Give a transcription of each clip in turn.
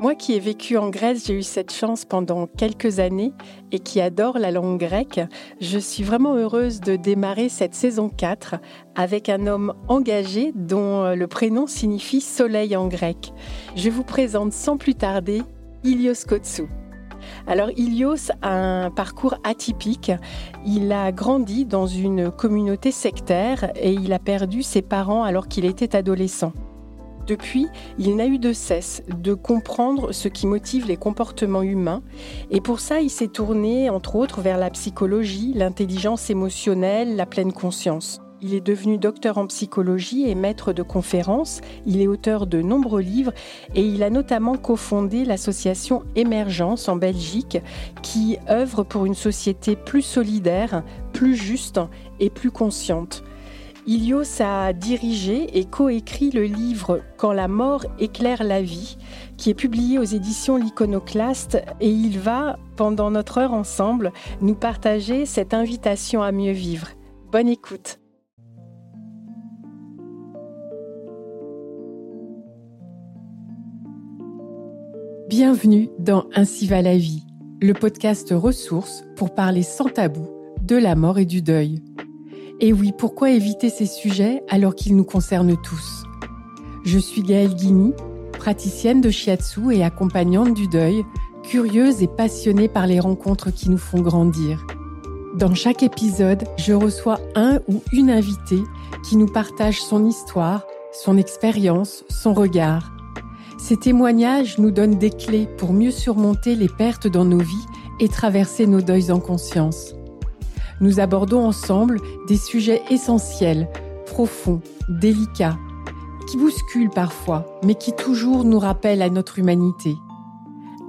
Moi qui ai vécu en Grèce, j'ai eu cette chance pendant quelques années et qui adore la langue grecque, je suis vraiment heureuse de démarrer cette saison 4 avec un homme engagé dont le prénom signifie soleil en grec. Je vous présente sans plus tarder Ilios Kotsou. Alors Ilios a un parcours atypique. Il a grandi dans une communauté sectaire et il a perdu ses parents alors qu'il était adolescent. Depuis, il n'a eu de cesse de comprendre ce qui motive les comportements humains et pour ça, il s'est tourné entre autres vers la psychologie, l'intelligence émotionnelle, la pleine conscience. Il est devenu docteur en psychologie et maître de conférences. Il est auteur de nombreux livres et il a notamment cofondé l'association Émergence en Belgique qui œuvre pour une société plus solidaire, plus juste et plus consciente. Ilios a dirigé et coécrit le livre Quand la mort éclaire la vie, qui est publié aux éditions L'Iconoclaste, et il va, pendant notre heure ensemble, nous partager cette invitation à mieux vivre. Bonne écoute. Bienvenue dans Ainsi va la vie, le podcast ressources pour parler sans tabou de la mort et du deuil. Et oui, pourquoi éviter ces sujets alors qu'ils nous concernent tous? Je suis Gaëlle Guigny, praticienne de shiatsu et accompagnante du deuil, curieuse et passionnée par les rencontres qui nous font grandir. Dans chaque épisode, je reçois un ou une invitée qui nous partage son histoire, son expérience, son regard. Ces témoignages nous donnent des clés pour mieux surmonter les pertes dans nos vies et traverser nos deuils en conscience nous abordons ensemble des sujets essentiels, profonds, délicats, qui bousculent parfois, mais qui toujours nous rappellent à notre humanité.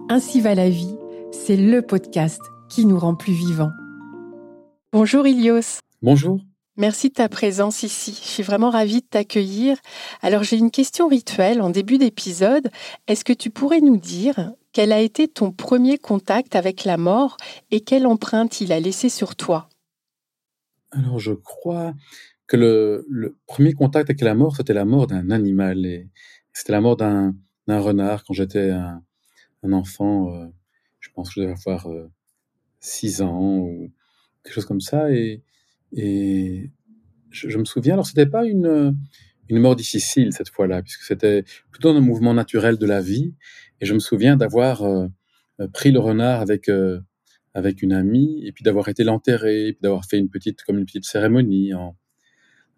Ainsi va la vie, c'est le podcast qui nous rend plus vivants. Bonjour Ilios. Bonjour. Merci de ta présence ici. Je suis vraiment ravie de t'accueillir. Alors j'ai une question rituelle en début d'épisode. Est-ce que tu pourrais nous dire quel a été ton premier contact avec la mort et quelle empreinte il a laissé sur toi? Alors, je crois que le, le, premier contact avec la mort, c'était la mort d'un animal. Et c'était la mort d'un, renard quand j'étais un, un enfant. Euh, je pense que je devais avoir euh, 6 ans ou quelque chose comme ça. Et, et je, me souviens, alors, c'était pas une, une mort difficile cette fois-là, puisque c'était plutôt un mouvement naturel de la vie. Et je me souviens d'avoir euh, pris le renard avec euh, avec une amie, et puis d'avoir été l'enterrer, puis d'avoir fait une petite, comme une petite cérémonie. En,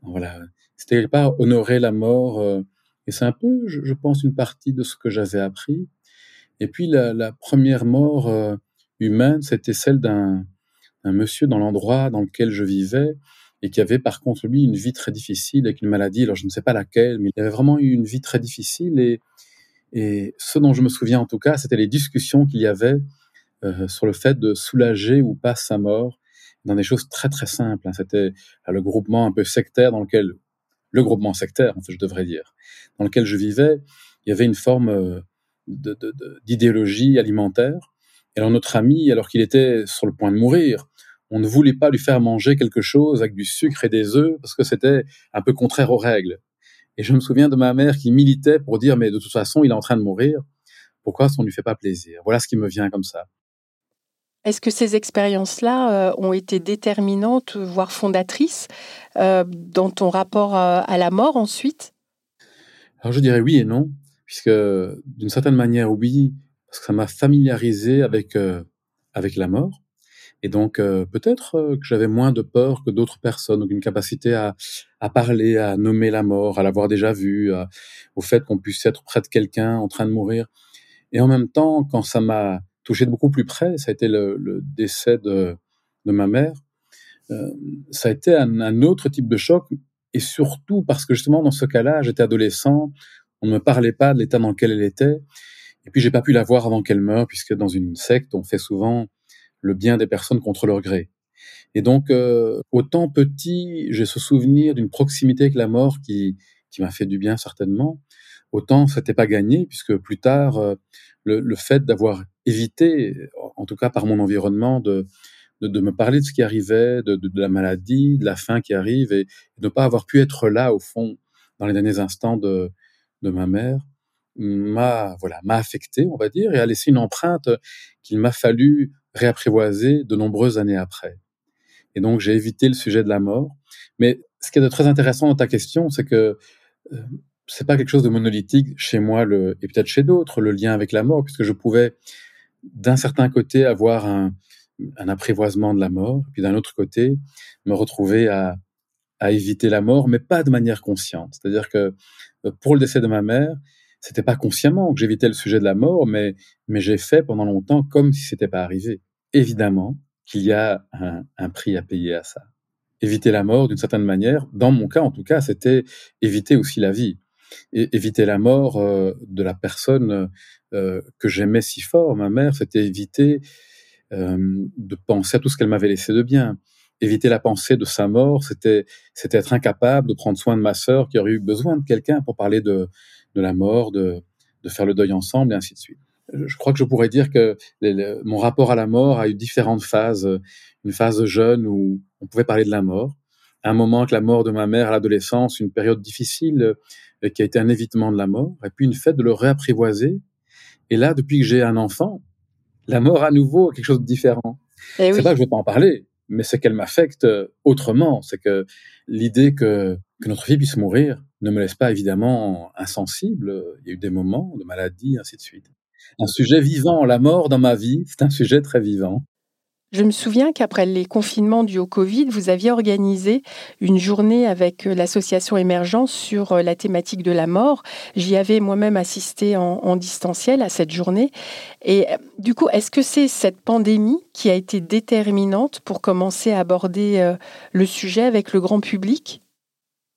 voilà, c'était pas honorer la mort, euh, et c'est un peu, je, pense, une partie de ce que j'avais appris. Et puis la, première mort euh, humaine, c'était celle d'un monsieur dans l'endroit dans lequel je vivais, et qui avait par contre lui une vie très difficile avec une maladie. Alors je ne sais pas laquelle, mais il avait vraiment eu une vie très difficile. Et ce dont je me souviens en tout cas, c'était les discussions qu'il y avait euh, sur le fait de soulager ou pas sa mort dans des choses très très simples. Hein. C'était euh, le groupement un peu sectaire dans lequel, le groupement sectaire, en fait, je devrais dire, dans lequel je vivais, il y avait une forme euh, d'idéologie alimentaire. Et alors notre ami, alors qu'il était sur le point de mourir, on ne voulait pas lui faire manger quelque chose avec du sucre et des œufs parce que c'était un peu contraire aux règles. Et je me souviens de ma mère qui militait pour dire mais de toute façon il est en train de mourir, pourquoi on ne lui fait pas plaisir? Voilà ce qui me vient comme ça. Est-ce que ces expériences-là euh, ont été déterminantes, voire fondatrices, euh, dans ton rapport à, la mort ensuite? Alors je dirais oui et non, puisque d'une certaine manière oui, parce que ça m'a familiarisé avec euh, avec la mort, et donc peut-être que j'avais moins de peur que d'autres personnes, donc une capacité à, à parler, à nommer la mort, à l'avoir déjà vue, au fait qu'on puisse être près de quelqu'un en train de mourir, et en même temps quand ça m'a touché de beaucoup plus près, ça a été le, le décès de, de, ma mère. Euh, ça a été un, un, autre type de choc, et surtout parce que justement dans ce cas-là, j'étais adolescent, on ne me parlait pas de l'état dans lequel elle était, et puis j'ai pas pu la voir avant qu'elle meure, puisque dans une secte, on fait souvent le bien des personnes contre leur gré. Et donc, euh, autant petit, j'ai ce souvenir d'une proximité avec la mort qui, qui m'a fait du bien certainement, autant c'était pas gagné, puisque plus tard, euh, le, le, fait d'avoir évité, en tout cas par mon environnement, de, de, me parler de ce qui arrivait, de, de, la maladie, de la faim qui arrive, et de ne pas avoir pu être là, au fond, dans les derniers instants de, de ma mère, m'a voilà affecté, on va dire, et a laissé une empreinte qu'il m'a fallu réapprivoiser de nombreuses années après. Et donc j'ai évité le sujet de la mort. Mais ce qui est de très intéressant dans ta question, c'est que euh, c'est pas quelque chose de monolithique chez moi et peut-être chez d'autres le lien avec la mort, puisque je pouvais d'un certain côté avoir un, un apprivoisement de la mort, puis d'un autre côté me retrouver à, à éviter la mort, mais pas de manière consciente. C'est-à-dire que euh, pour le décès de ma mère, c'était pas consciemment que j'évitais le sujet de la mort, mais, mais j'ai fait pendant longtemps comme si c'était pas arrivé. Évidemment qu'il y a un, un, prix à payer à ça. Éviter la mort, d'une certaine manière, dans mon cas en tout cas, c'était éviter aussi la vie. Éviter la mort euh, de la personne euh, que j'aimais si fort, ma mère, c'était éviter euh, de penser à tout ce qu'elle m'avait laissé de bien. Éviter la pensée de sa mort, c'était c'était être incapable de prendre soin de ma sœur qui aurait eu besoin de quelqu'un pour parler de, de la mort, de, de faire le deuil ensemble, et ainsi de suite. Je crois que je pourrais dire que mon rapport à la mort a eu différentes phases. Une phase jeune où on pouvait parler de la mort, un moment que la mort de ma mère à l'adolescence, une période difficile euh, qui a été un évitement de la mort, et puis une fête de le réapprivoiser. Et là, depuis que j'ai un enfant, la mort à nouveau quelque chose de différent. Eh c'est pas que je vais pas en parler, mais c'est qu'elle m'affecte euh, autrement. C'est que l'idée que, que notre fille puisse mourir ne me laisse pas évidemment insensible. Il y a eu des moments de maladie, ainsi de suite. Un sujet vivant, la mort dans ma vie, c'est un sujet très vivant. Je me souviens qu'après les confinements dus au Covid, vous aviez organisé une journée avec euh, l'association Émergence sur euh, la thématique de la mort. J'y avais moi-même assisté en, distanciel à cette journée. Et euh, du coup, est-ce que c'est cette pandémie qui a été déterminante pour commencer à aborder le sujet avec le grand public?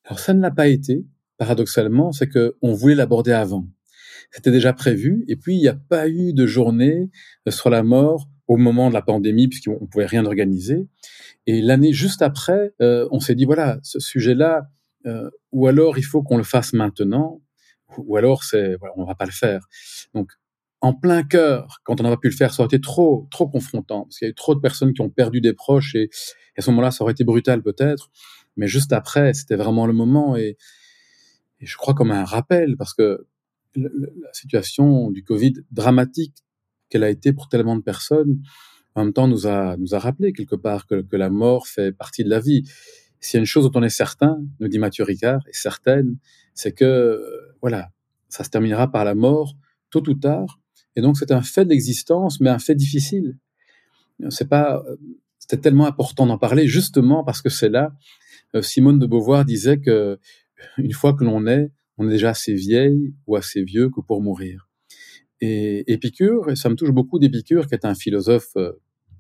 Alors ça ne l'a pas été, paradoxalement, c'est qu'on voulait l'aborder avant. C'était déjà prévu, et puis il n'y a pas eu de journée sur la mort au moment de la pandémie, puisqu'on pouvait rien organiser. Et l'année juste après, euh, on s'est dit voilà, ce sujet-là, euh, ou alors il faut qu'on le fasse maintenant, ou alors c'est voilà, on va pas le faire. Donc en plein cœur, quand on n'a pas pu le faire, ça aurait été trop trop confrontant, parce qu'il y a eu trop de personnes qui ont perdu des proches, et, à ce moment-là, ça aurait été brutal peut-être. Mais juste après, c'était vraiment le moment, et je crois comme un rappel, parce que la situation du Covid dramatique qu'elle a été pour tellement de personnes, en même temps nous a, nous a rappelé quelque part que, la mort fait partie de la vie. S'il y a une chose dont on est certain, nous dit Mathieu Ricard, et certaine, c'est que, voilà, ça se terminera par la mort, tôt ou tard. Et donc, c'est un fait de l'existence, mais un fait difficile. C'est pas, c'était tellement important d'en parler, justement parce que c'est là. Euh, Simone de Beauvoir disait que, une fois que l'on est, on est déjà assez vieille ou assez vieux que pour mourir. Et Épicure, et ça me touche beaucoup d'Épicure, qui est un philosophe euh,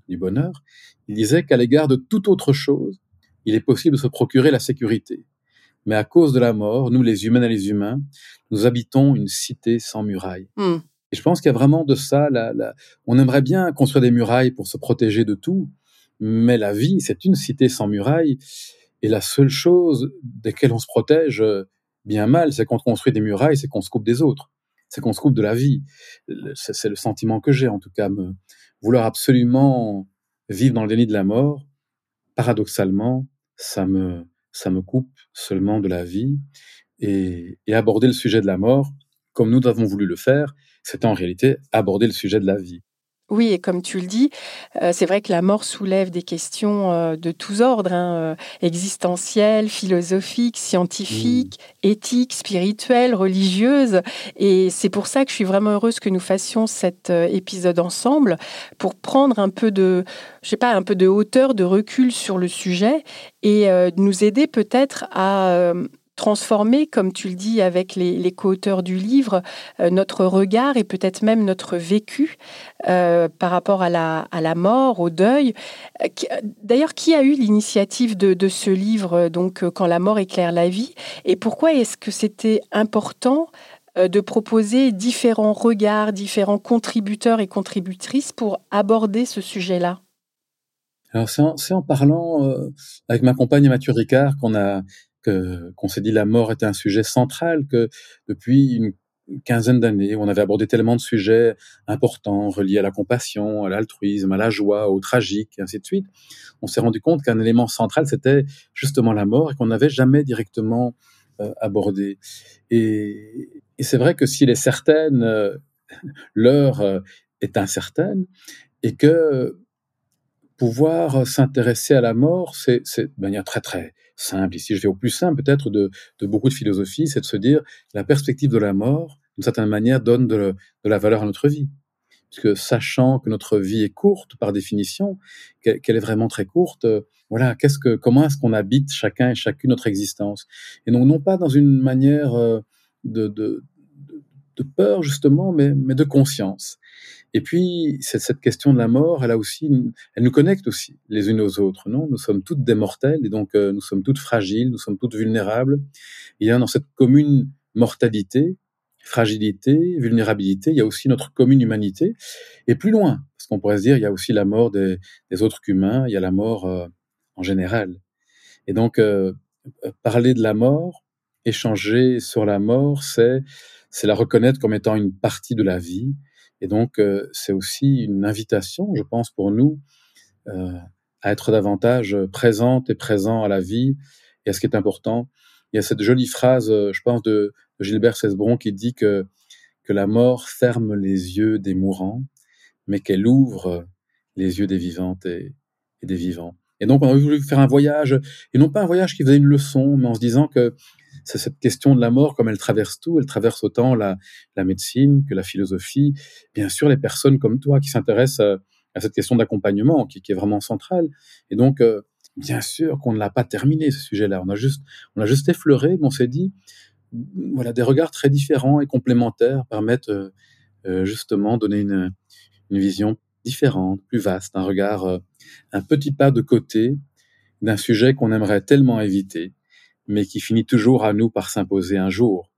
du bonheur, il disait qu'à l'égard de toute autre chose, il est possible de se procurer la sécurité. Mais à cause de la mort, nous les humains et les humains, nous habitons une cité sans murailles. Hmm. Et je pense qu'il y a vraiment de ça. On aimerait bien construire des murailles pour se protéger de tout, mais la vie, c'est une cité sans murailles. Et la seule chose desquelles on se protège euh, bien mal, c'est qu'on construit des murailles, c'est qu'on se coupe des autres c'est qu'on se coupe de la vie. C'est le sentiment que j'ai, en tout cas, me, vouloir absolument vivre dans le déni de la mort, paradoxalement, ça me, ça me coupe seulement de la vie. Et, et aborder le sujet de la mort, comme nous avons voulu le faire, c'est en réalité aborder le sujet de la vie. Oui, et comme tu le dis, euh, c'est vrai que la mort soulève des questions euh, de tous ordres, hein, euh, existentielles, philosophiques, scientifiques, mmh. éthiques, spirituelles, religieuses. Et c'est pour ça que je suis vraiment heureuse que nous fassions cet épisode ensemble pour prendre un peu de, je sais pas, un peu de hauteur, de recul sur le sujet et nous aider peut-être à transformer, comme tu le dis avec les, les co-auteurs du livre, euh, notre regard et peut-être même notre vécu euh, par rapport à la, mort, au deuil. Euh, d'ailleurs, qui a eu l'initiative de, ce livre, donc Quand la mort éclaire la vie? Et pourquoi est-ce que c'était important de proposer différents regards, différents contributeurs et contributrices pour aborder ce sujet-là? Alors c'est en, parlant avec ma compagne Mathieu Ricard qu'on a qu'on s'est dit la mort était un sujet central, que depuis une quinzaine d'années, on avait abordé tellement de sujets importants reliés à la compassion, à l'altruisme, à la joie, au tragique, et ainsi de suite. On s'est rendu compte qu'un élément central, c'était justement la mort et qu'on n'avait jamais directement euh, abordé. Et, c'est vrai que s'il est certaine, euh, l'heure euh, est incertaine et que pouvoir s'intéresser à la mort, c'est de manière très très simple. Ici, je vais au plus simple peut-être de, de, beaucoup de philosophie, c'est de se dire la perspective de la mort, d'une certaine manière, donne de, de la valeur à notre vie. Puisque sachant que notre vie est courte par définition, qu'elle est vraiment très courte, euh, voilà, qu'est-ce que, comment est-ce qu'on habite chacun et chacune notre existence? Et donc non pas dans une manière de, de, de peur justement, mais, mais de conscience. Et puis cette, question de la mort, elle a aussi, elle nous connecte aussi les unes aux autres. Non, nous sommes toutes des mortels et donc euh, nous sommes toutes fragiles, nous sommes toutes vulnérables. Il y a dans cette commune mortalité, fragilité, vulnérabilité, il y a aussi notre commune humanité. Et plus loin, parce qu'on pourrait se dire, il y a aussi la mort des, des autres qu'humains, il y a la mort euh, en général. Et donc euh, parler de la mort, échanger sur la mort, c'est c'est la reconnaître comme étant une partie de la vie. Et donc, euh, c'est aussi une invitation, je pense, pour nous euh, à être davantage présente et présent à la vie et à ce qui est important. Il y a cette jolie phrase, euh, je pense, de, Gilbert Cesbron qui dit que, que la mort ferme les yeux des mourants, mais qu'elle ouvre les yeux des vivantes et, et des vivants. Et donc, on a voulu faire un voyage, et non pas un voyage qui faisait une leçon, mais en se disant que c'est cette question de la mort, comme elle traverse tout, elle traverse autant la, médecine que la philosophie, bien sûr les personnes comme toi qui s'intéressent à, à, cette question d'accompagnement qui, est vraiment centrale. Et donc, euh, bien sûr qu'on ne l'a pas terminé ce sujet-là. On a juste, on a juste effleuré, mais on s'est dit, voilà, des regards très différents et complémentaires permettent euh, euh, justement donner une, une vision différente, plus vaste, un regard, euh, un petit pas de côté d'un sujet qu'on aimerait tellement éviter mais qui finit toujours à nous par s'imposer un jour.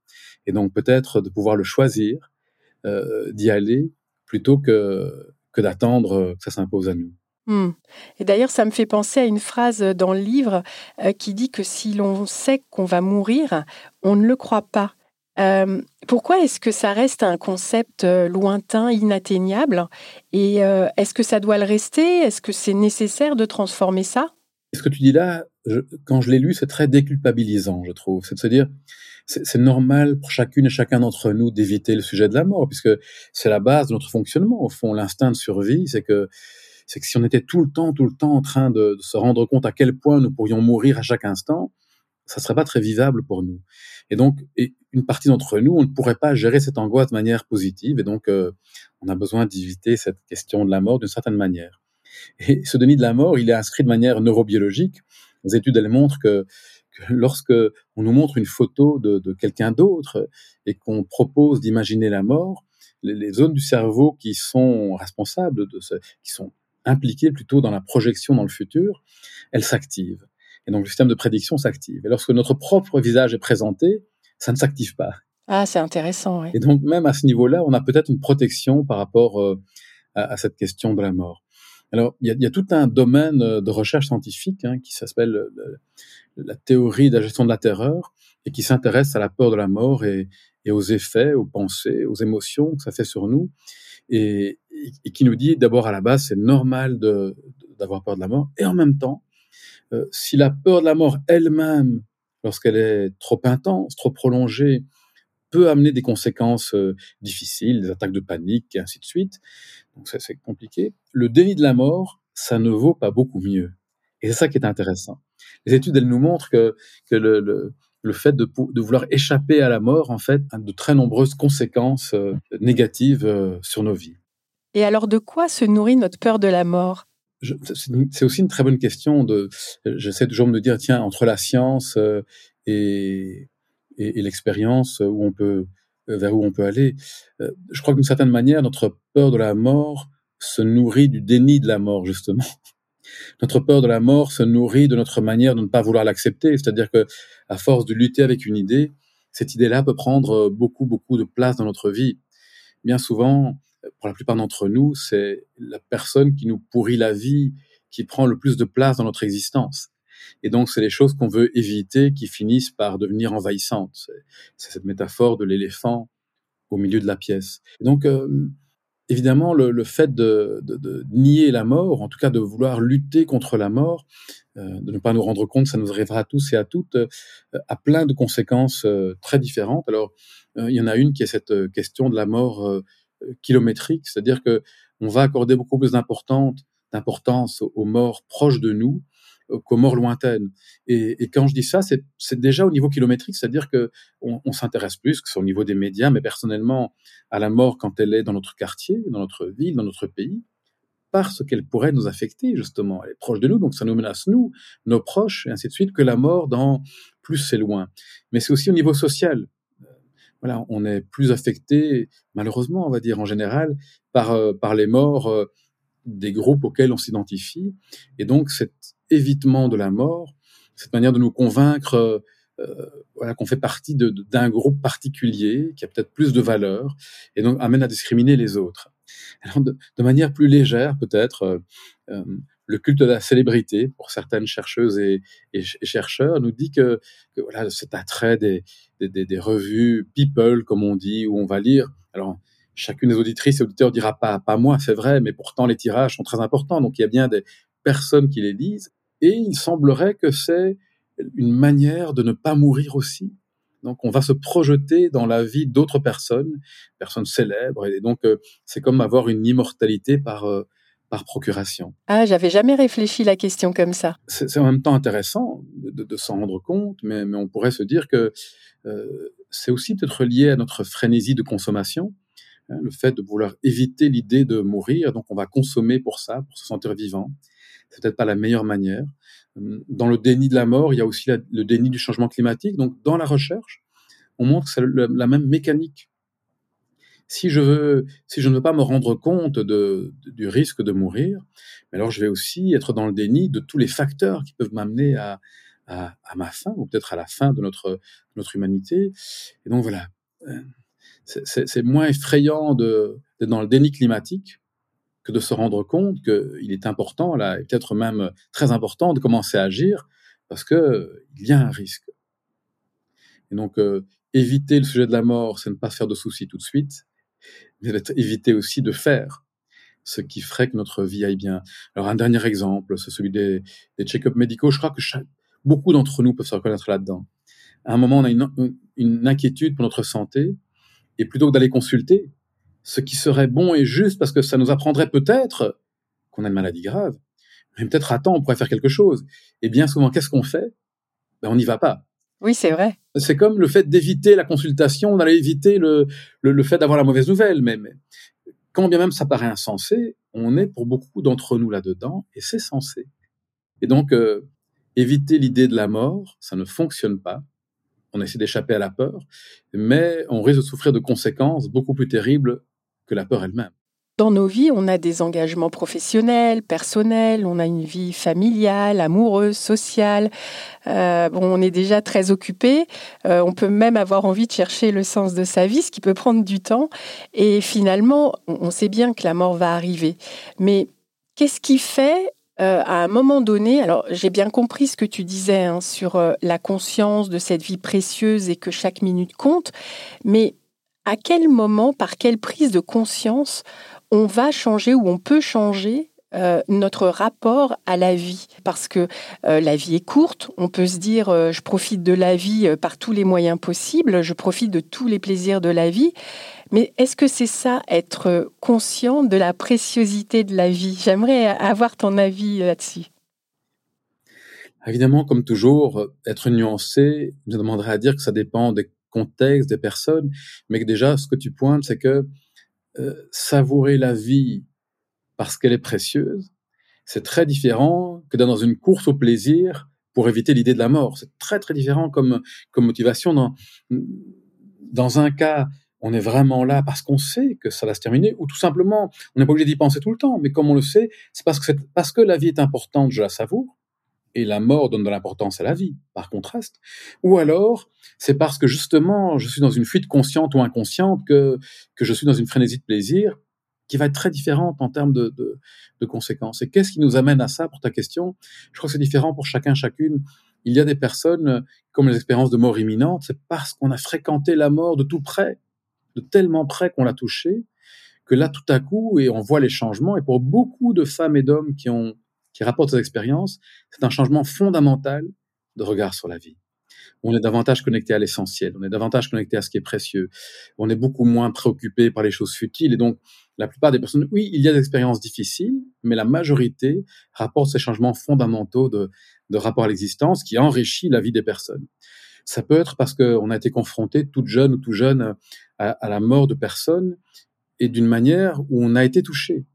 Et donc peut-être de pouvoir le choisir, euh, d'y aller, plutôt que, que d'attendre que ça s'impose à nous. Hmm. Et d'ailleurs, ça me fait penser à une phrase dans le livre euh, qui dit que si l'on sait qu'on va mourir, on ne le croit pas. Euh, pourquoi est-ce que ça reste un concept lointain, inatteignable? Et euh, est-ce que ça doit le rester? Est-ce que c'est nécessaire de transformer ça? Ce que tu dis là, quand je l'ai lu, c'est très déculpabilisant, je trouve. C'est de se dire, c'est normal pour chacune et chacun d'entre nous d'éviter le sujet de la mort, puisque c'est la base de notre fonctionnement. Au fond, l'instinct de survie, c'est que si on était tout le temps, tout le temps en train de, se rendre compte à quel point nous pourrions mourir à chaque instant, ça serait pas très vivable pour nous. Et donc, une partie d'entre nous, on ne pourrait pas gérer cette angoisse de manière positive, et donc euh, on a besoin d'éviter cette question de la mort d'une certaine manière. Et ce déni de la mort, il est inscrit de manière neurobiologique les études, elles montrent que, que lorsque on nous montre une photo de, de quelqu'un d'autre et qu'on propose d'imaginer la mort, les, les, zones du cerveau qui sont responsables de ce, qui sont impliquées plutôt dans la projection dans le futur, elles s'activent. Et donc le système de prédiction s'active. Et lorsque notre propre visage est présenté, ça ne s'active pas. Ah, c'est intéressant. Oui. Et donc même à ce niveau-là, on a peut-être une protection par rapport euh, à, à, cette question de la mort. Alors, il y, a, tout un domaine euh, de recherche scientifique hein, qui s'appelle euh, la théorie de la gestion de la terreur et qui s'intéresse à la peur de la mort et, aux effets, aux pensées, aux émotions que ça fait sur nous, et, qui nous dit d'abord à la base c'est normal d'avoir peur de la mort, et en même temps, euh, si la peur de la mort elle-même, lorsqu'elle est trop intense, trop prolongée, peut amener des conséquences difficiles, des attaques de panique et ainsi de suite. Donc c'est compliqué. Le déni de la mort, ça ne vaut pas beaucoup mieux. Et c'est ça qui est intéressant. Les études, elles nous montrent que, que le, le, le fait de, de, vouloir échapper à la mort, en fait, a de très nombreuses conséquences euh, négatives euh, sur nos vies. Et alors, de quoi se nourrit notre peur de la mort? C'est aussi une très bonne question. De, j'essaie toujours de me dire, tiens, entre la science euh, et, et, et l'expérience où on peut vers où on peut aller. Euh, je crois que d'une certaine manière, notre peur de la mort se nourrit du déni de la mort, justement. Notre peur de la mort se nourrit de notre manière de ne pas vouloir l'accepter, c'est-à-dire que, à force de lutter avec une idée, cette idée-là peut prendre beaucoup, beaucoup de place dans notre vie. Bien souvent, pour la plupart d'entre nous, c'est la personne qui nous pourrit la vie qui prend le plus de place dans notre existence. Et donc, c'est les choses qu'on veut éviter qui finissent par devenir envahissantes. C'est cette métaphore de l'éléphant au milieu de la pièce. Donc, euh, évidemment, le, fait de, nier la mort, en tout cas de vouloir lutter contre la mort, euh, de ne pas nous rendre compte, ça nous arrivera à tous et à toutes, euh, a plein de conséquences euh, très différentes. Alors, il y en a une qui est cette question de la mort kilométrique, c'est-à-dire que on va accorder beaucoup plus d'importance aux morts proches de nous qu'aux morts lointaines. Et, quand je dis ça, c'est déjà au niveau kilométrique, c'est-à-dire que on, s'intéresse plus, que c'est au niveau des médias, mais personnellement, à la mort quand elle est dans notre quartier, dans notre ville, dans notre pays, parce qu'elle pourrait nous affecter, justement. Elle est proche de nous, donc ça nous menace, nous, nos proches, et ainsi de suite, que la mort dans plus c'est loin. Mais c'est aussi au niveau social. Voilà, on est plus affecté, malheureusement, on va dire en général, par, euh, par les morts euh, des groupes auxquels on s'identifie. Et donc, cet évitement de la mort, cette manière de nous convaincre euh, qu'on fait partie d'un groupe particulier qui a peut-être plus de valeur et donc amène à discriminer les autres. De, manière plus légère, peut-être, euh, euh, le culte de la célébrité, pour certaines chercheuses et, chercheurs, nous dit que, voilà, cet attrait des, des, des, revues people, comme on dit, où on va lire. Alors, chacune des auditrices et auditeurs dira pas, pas moi, c'est vrai, mais pourtant les tirages sont très importants, donc il y a bien des personnes qui les lisent, et il semblerait que c'est une manière de ne pas mourir aussi. Donc on va se projeter dans la vie d'autres personnes, personnes célèbres, et donc euh, c'est comme avoir une immortalité par euh, par procuration. Ah, j'avais jamais réfléchi la question comme ça. C'est en même temps intéressant de, s'en rendre compte, mais, mais, on pourrait se dire que euh, c'est aussi peut-être lié à notre frénésie de consommation. Hein, le fait de vouloir éviter l'idée de mourir, donc on va consommer pour ça, pour se sentir vivant. C'est peut-être pas la meilleure manière. Dans le déni de la mort, il y a aussi le déni du changement climatique. Donc, dans la recherche, on montre que c'est la même mécanique. Si je veux, ne veux pas me rendre compte du risque de mourir, alors je vais aussi être dans le déni de tous les facteurs qui peuvent m'amener à, ma fin, ou peut-être à la fin de notre, notre humanité. Et donc voilà, euh, c'est moins effrayant d'être dans le déni climatique de se rendre compte qu'il est important, là, et peut-être même très important, de commencer à agir parce que il y a un risque. Et donc, euh, éviter le sujet de la mort, c'est ne pas se faire de soucis tout de suite, mais éviter aussi de faire ce qui ferait que notre vie aille bien. Alors, un dernier exemple, c'est celui des, check-ups médicaux. Je crois que beaucoup d'entre nous peuvent se reconnaître là-dedans. À un moment, on a une inquiétude pour notre santé, et plutôt que d'aller consulter, ce qui serait bon et juste parce que ça nous apprendrait peut-être qu'on a une maladie grave, mais peut-être à temps on pourrait faire quelque chose. Et bien souvent, qu'est-ce qu'on fait? Ben, On n'y va pas. Oui, c'est vrai. C'est comme le fait d'éviter la consultation, on allait éviter le, le, fait d'avoir la mauvaise nouvelle. Mais, mais, quand bien même ça paraît insensé, on est pour beaucoup d'entre nous là-dedans, et c'est censé. Et donc, euh, éviter l'idée de la mort, ça ne fonctionne pas on essaie d'échapper à la peur, mais on risque de souffrir de conséquences beaucoup plus terribles que la peur elle-même. Dans nos vies, on a des engagements professionnels, personnels, on a une vie familiale, amoureuse, sociale. Euh, bon, on est déjà très occupé. Euh, on peut même avoir envie de chercher le sens de sa vie, ce qui peut prendre du temps. Et finalement, on sait bien que la mort va arriver. Mais qu'est-ce qui fait euh, à un moment donné, alors j'ai bien compris ce que tu disais hein, sur la conscience de cette vie précieuse et que chaque minute compte, mais à quel moment, par quelle prise de conscience, on va changer ou on peut changer euh, notre rapport à la vie? Parce que la vie est courte, on peut se dire je profite de la vie par tous les moyens possibles, je profite de tous les plaisirs de la vie, mais est-ce que c'est ça, être conscient de la préciosité de la vie? J'aimerais avoir ton avis là-dessus. Évidemment, comme toujours, être nuancé, je demanderais à dire que ça dépend des contextes, des personnes, mais que déjà, ce que tu pointes, c'est que euh, savourer la vie parce qu'elle est précieuse, c'est très différent que dans une course au plaisir pour éviter l'idée de la mort. C'est très très différent comme, comme motivation. Dans, dans un cas, on est vraiment là parce qu'on sait que ça va se terminer, ou tout simplement, on n'est pas obligé d'y penser tout le temps, mais comme on le sait, c'est parce parce que la vie est importante, je la savoure, et la mort donne de l'importance à la vie, par contraste. Ou alors, c'est parce que justement, je suis dans une fuite consciente ou inconsciente que, que je suis dans une frénésie de plaisir qui va être très différente en termes de, de, conséquences. Et qu'est-ce qui nous amène à ça pour ta question? Je crois que c'est différent pour chacun, chacune. Il y a des personnes, comme les expériences de mort imminente, c'est parce qu'on a fréquenté la mort de tout près de tellement près qu'on l'a touché, que là, tout à coup, et on voit les changements, et pour beaucoup de femmes et d'hommes qui ont, qui rapportent ces expériences, c'est un changement fondamental de regard sur la vie. On est davantage connecté à l'essentiel, on est davantage connecté à ce qui est précieux, on est beaucoup moins préoccupé par les choses futiles, et donc la plupart des personnes, oui, il y a des expériences difficiles, mais la majorité rapporte ces changements fondamentaux de, rapport à l'existence qui enrichit la vie des personnes. Ça peut être parce qu'on a été confronté, toute jeune ou tout jeune, à la mort de personnes et d'une manière où on a été touché.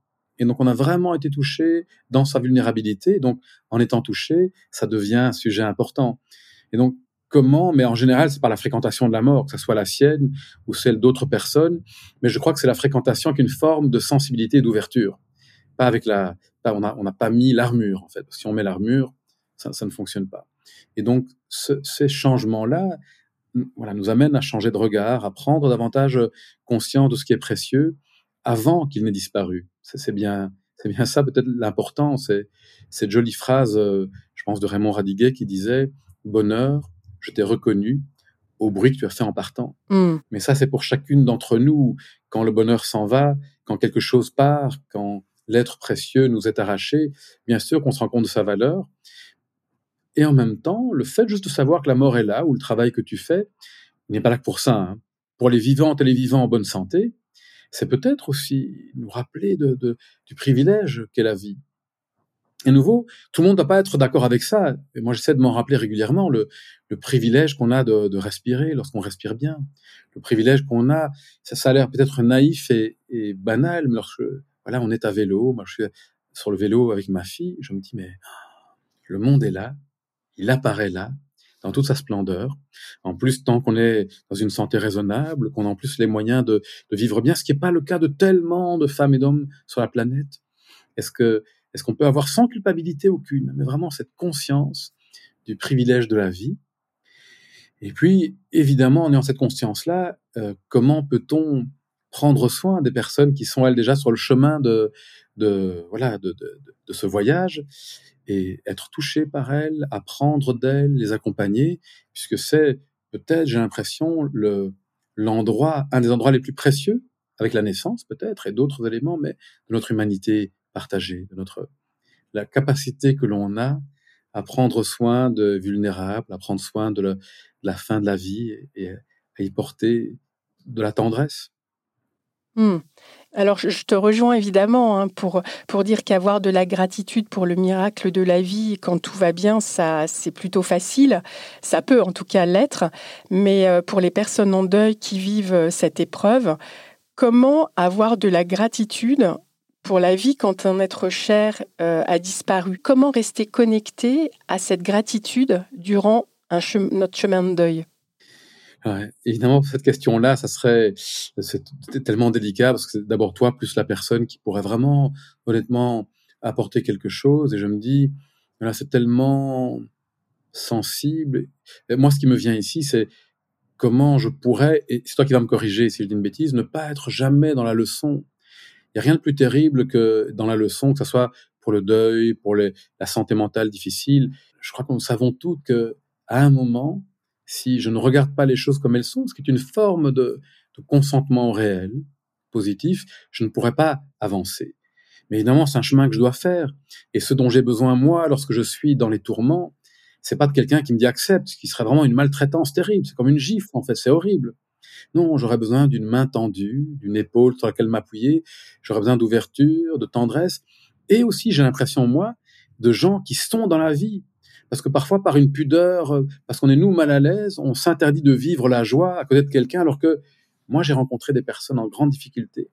Et donc, on a vraiment été touché dans sa vulnérabilité. Donc, en étant touché, ça devient un sujet important. Et donc, comment, mais en général, c'est par la fréquentation de la mort, que ce soit la sienne ou celle d'autres personnes. Mais je crois que c'est la fréquentation qu'une forme de sensibilité et d'ouverture. Pas avec la, on n'a on pas mis l'armure, en fait. Si on met l'armure, ça, ne fonctionne pas. Et donc, ce, ces changements-là, voilà, nous amènent à changer de regard, à prendre davantage conscience de ce qui est précieux avant qu'il n'ait disparu. C'est bien, c'est bien ça peut-être l'important. C'est cette jolie phrase, euh, je pense, de Raymond Radiguet qui disait Bonheur, je t'ai reconnu au bruit que tu as fait en partant. Mm. Mais ça, c'est pour chacune d'entre nous. Quand le bonheur s'en va, quand quelque chose part, quand l'être précieux nous est arraché, bien sûr qu'on se rend compte de sa valeur. Et en même temps, le fait juste de savoir que la mort est là, ou le travail que tu fais, n'est pas là que pour ça. Hein. Pour les vivants et les vivants en bonne santé, c'est peut-être aussi nous rappeler du privilège qu'est la vie. Et nouveau, tout le monde ne doit pas être d'accord avec ça. Et moi, j'essaie de m'en rappeler régulièrement le, privilège qu'on a de, respirer lorsqu'on respire bien. Le privilège qu'on a, ça, ça a l'air peut-être naïf et, et, banal, mais lorsque voilà, on est à vélo, moi je suis sur le vélo avec ma fille, je me dis mais le monde est là, il apparaît là, dans toute sa splendeur. En plus, tant qu'on est dans une santé raisonnable, qu'on a en plus les moyens de, vivre bien, ce qui n'est pas le cas de tellement de femmes et d'hommes sur la planète. Est-ce que est-ce qu'on peut avoir sans culpabilité aucune, mais vraiment cette conscience du privilège de la vie? Et puis, évidemment, en ayant cette conscience-là, euh, comment peut-on prendre soin des personnes qui sont elles déjà sur le chemin de, de voilà de, de, de ce voyage et être touché par elles, apprendre d'elles, les accompagner, puisque c'est peut-être, j'ai l'impression, le l'endroit, un des endroits les plus précieux, avec la naissance peut-être et d'autres éléments, mais de notre humanité partagée, de notre la capacité que l'on a à prendre soin de vulnérables, à prendre soin de, la fin de la vie et, à y porter de la tendresse. Mmh. Alors, je te rejoins évidemment hein, pour, pour dire qu'avoir de la gratitude pour le miracle de la vie quand tout va bien, ça c'est plutôt facile. Ça peut en tout cas l'être. Mais euh, pour les personnes en deuil qui vivent euh, cette épreuve, comment avoir de la gratitude pour la vie quand un être cher euh, a disparu? Comment rester connecté à cette gratitude durant notre chemin de deuil? Ouais, évidemment, cette question-là, ça serait tellement délicat parce que c'est d'abord toi plus la personne qui pourrait vraiment, honnêtement, apporter quelque chose. Et je me dis, là, c'est tellement sensible. Moi, ce qui me vient ici, c'est comment je pourrais, et c'est toi qui vas me corriger si je dis une bêtise, ne pas être jamais dans la leçon il n'y a rien de plus terrible que dans la leçon, que ce soit pour le deuil, pour la santé mentale difficile. Je crois que nous savons toutes que à un moment, si je ne regarde pas les choses comme elles sont, ce qui est une forme de, consentement réel, positif, je ne pourrais pas avancer. Mais évidemment, c'est un chemin que je dois faire. Et ce dont j'ai besoin, moi, lorsque je suis dans les tourments, c'est pas de quelqu'un qui me dit accepte, ce qui serait vraiment une maltraitance terrible. C'est comme une gifle, en fait, c'est horrible. Non, j'aurais besoin d'une main tendue, d'une épaule sur laquelle m'appuyer. J'aurais besoin d'ouverture, de tendresse. Et aussi, j'ai l'impression, moi, de gens qui sont dans la vie. Parce que parfois, par une pudeur, euh, parce qu'on est nous mal à l'aise, on s'interdit de vivre la joie à côté de quelqu'un, alors que moi, j'ai rencontré des personnes en grande difficulté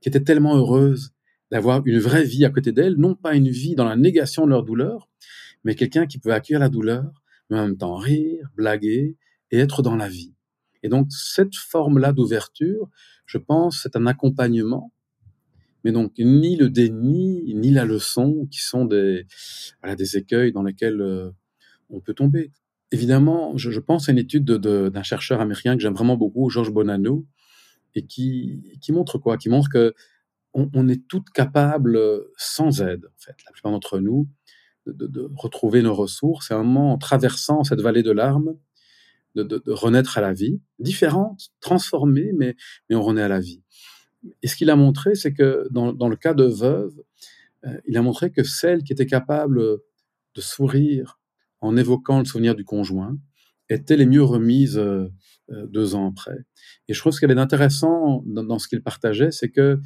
qui étaient tellement heureuses d'avoir une vraie vie à côté d'elles, non pas une vie dans la négation de leur douleur, mais quelqu'un qui pouvait accueillir la douleur, mais en même temps rire, blaguer et être dans la vie. Et donc, cette forme-là d'ouverture, je pense, c'est un accompagnement. Mais donc, ni le déni, ni la leçon, qui sont des, des écueils dans lesquels euh, on peut tomber. Évidemment, je, pense à une étude d'un chercheur américain que j'aime vraiment beaucoup, Georges Bonanno, et qui, qui montre quoi? Qui montre que on, est toutes capables, sans aide, en fait, la plupart d'entre nous, de, retrouver nos ressources. Et un moment, en traversant cette vallée de larmes, de, de, renaître à la vie, différente, transformée, mais, mais on renaît à la vie. Et ce qu'il a montré, c'est que dans, dans, le cas de veuve, euh, il a montré que celle qui était capable de sourire en évoquant le souvenir du conjoint étaient les mieux remises euh, euh, deux ans après. Et je trouve ce qu'il y avait d'intéressant dans, dans, ce qu'il partageait, c'est que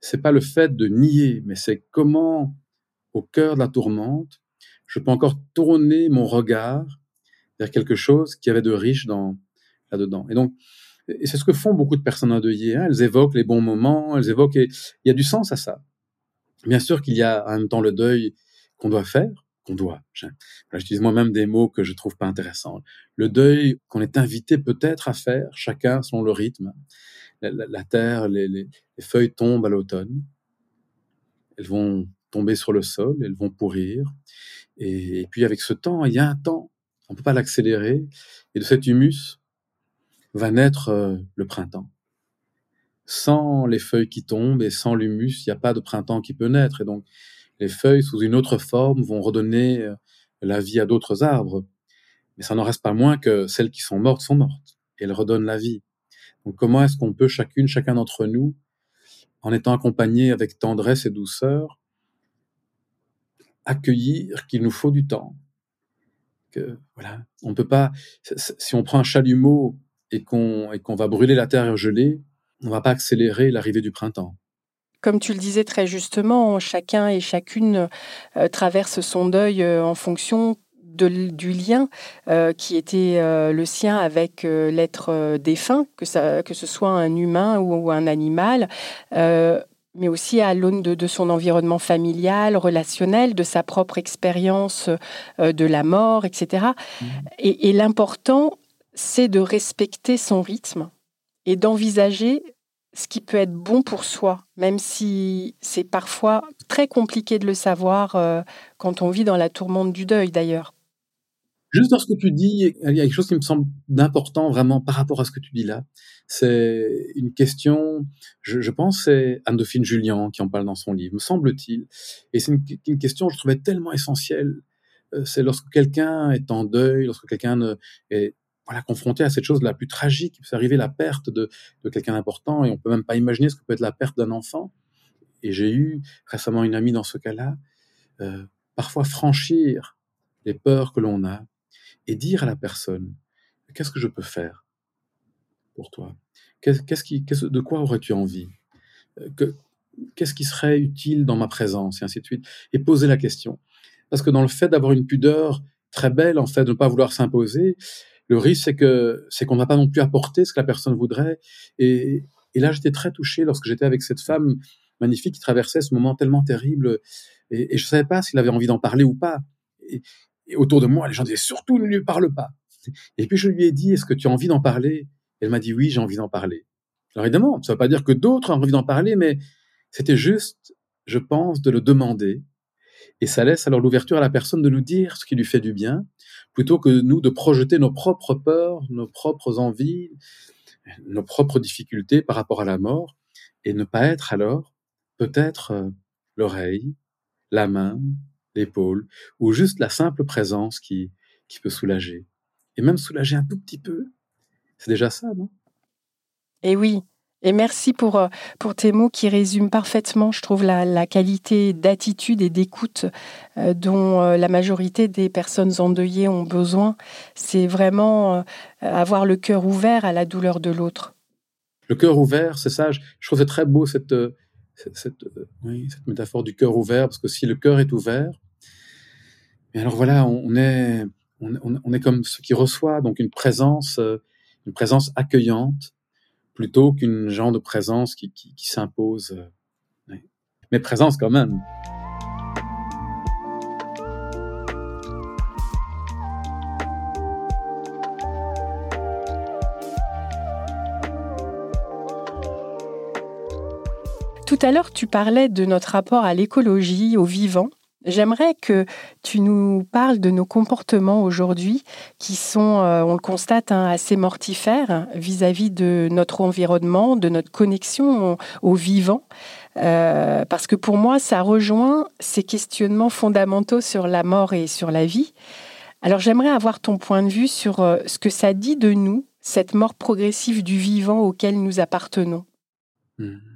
c'est pas le fait de nier, mais c'est comment, au cœur de la tourmente, je peux encore tourner mon regard vers quelque chose qui avait de riche dans là-dedans. Et donc, et c'est ce que font beaucoup de personnes endeuillées. Hein. Elles évoquent les bons moments, elles évoquent. Et il y a du sens à ça. Bien sûr qu'il y a en même temps le deuil qu'on doit faire, qu'on doit. J'utilise moi-même des mots que je trouve pas intéressants. Le deuil qu'on est invité peut-être à faire, chacun selon le rythme. La, terre, les, les, feuilles tombent à l'automne. Elles vont tomber sur le sol, elles vont pourrir. Et, et puis avec ce temps, il y a un temps. On peut pas l'accélérer. Et de cet humus, va naître euh, le printemps. Sans les feuilles qui tombent et sans l'humus, il n'y a pas de printemps qui peut naître. Et donc, les feuilles, sous une autre forme, vont redonner euh, la vie à d'autres arbres. Mais ça n'en reste pas moins que celles qui sont mortes sont mortes. Et elles redonnent la vie. Donc, comment est-ce qu'on peut, chacune, chacun d'entre nous, en étant accompagné avec tendresse et douceur, accueillir qu'il nous faut du temps, que voilà, on peut pas. Si on prend un chalumeau et qu'on va brûler la terre gelée, on va pas accélérer l'arrivée du printemps. Comme tu le disais très justement, chacun et chacune euh, traverse son deuil euh, en fonction du lien euh, qui était le sien avec l'être défunt, que, ça, que ce soit un humain ou, un animal, mais aussi à l'aune de, son environnement familial, relationnel, de sa propre expérience de la mort, etc. Mmh. et l'important, c'est de respecter son rythme et d'envisager ce qui peut être bon pour soi, même si c'est parfois très compliqué de le savoir euh, quand on vit dans la tourmente du deuil d'ailleurs. Juste dans ce que tu dis, il y a quelque chose qui me semble d'important vraiment par rapport à ce que tu dis là. C'est une question, je, pense, c'est Anne-Dauphine Julien qui en parle dans son livre, me semble-t-il. Et c'est une, question que je trouvais tellement essentielle. Euh, c'est lorsque quelqu'un est en deuil, lorsque quelqu'un est voilà, confronté à cette chose la plus tragique qui peut arriver, la perte de, de quelqu'un d'important, et on peut même pas imaginer ce que peut être la perte d'un enfant. Et j'ai eu récemment une amie dans ce cas-là, euh, parfois franchir les peurs que l'on a et dire à la personne, qu'est-ce que je peux faire pour toi? Qu'est-ce qui, De quoi aurais-tu envie? Euh, Qu'est-ce qui serait utile dans ma présence? Et ainsi de suite. Et poser la question. Parce que dans le fait d'avoir une pudeur très belle, en fait, de ne pas vouloir s'imposer, le risque, c'est que c'est qu'on n'a pas non plus apporté ce que la personne voudrait. Et, et là, j'étais très touché lorsque j'étais avec cette femme magnifique qui traversait ce moment tellement terrible. Et, et je savais pas s'il avait envie d'en parler ou pas. Et, autour de moi, les gens disaient surtout ne lui parle pas. Et puis je lui ai dit, est-ce que tu as envie d'en parler? Elle m'a dit oui, j'ai envie d'en parler. Alors évidemment, ça ne veut pas dire que d'autres ont envie d'en parler, mais c'était juste, je pense, de le demander. Et ça laisse alors l'ouverture à la personne de nous dire ce qui lui fait du bien, plutôt que nous de projeter nos propres peurs, nos propres envies, nos propres difficultés par rapport à la mort, et ne pas être alors peut-être euh, l'oreille, la main, l'épaule, ou juste la simple présence qui, qui peut soulager. Et même soulager un tout petit peu, c'est déjà ça, non? Et oui, et merci pour, euh, pour tes mots qui résument parfaitement, je trouve, la, qualité d'attitude et d'écoute euh, dont euh, la majorité des personnes endeuillées ont besoin. C'est vraiment avoir le cœur ouvert à la douleur de l'autre. Le cœur ouvert, c'est ça. Je, trouve c'est très beau cette, cette, métaphore du cœur ouvert, parce que si le cœur est ouvert, et alors voilà, on est, on est comme ce qui reçoit, donc une présence, une présence accueillante plutôt qu'une genre de présence qui, s'impose. Euh, Mais présence quand même. Tout à l'heure, tu parlais de notre rapport à l'écologie, au vivant. J'aimerais que tu nous parles de nos comportements aujourd'hui qui sont, euh, on le constate, hein, assez mortifères vis-à-vis de notre environnement, de notre connexion au, vivant. Euh, parce que pour moi, ça rejoint ces questionnements fondamentaux sur la mort et sur la vie. Alors j'aimerais avoir ton point de vue sur euh, ce que ça dit de nous, cette mort progressive du vivant auquel nous appartenons. Mmh.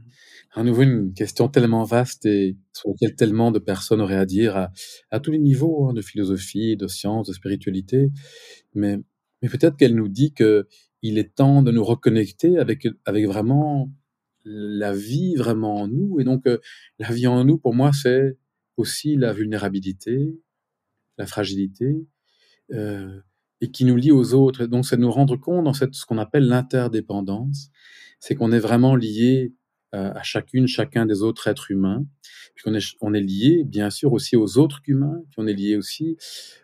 À nouveau une question tellement vaste et sur laquelle tellement de personnes auraient à dire à, tous les niveaux hein, de philosophie, de science, de spiritualité. Mais, mais peut-être qu'elle nous dit que il est temps de nous reconnecter avec, avec vraiment la vie vraiment en nous. Et donc, euh, la vie en nous, pour moi, c'est aussi la vulnérabilité, la fragilité, euh, et qui nous lie aux autres. donc, c'est nous rendre compte dans cette, ce qu'on appelle l'interdépendance, c'est qu'on est vraiment lié à chacune, chacun des autres êtres humains, puis on est lié, bien sûr, aussi aux autres humains, puis on est lié aussi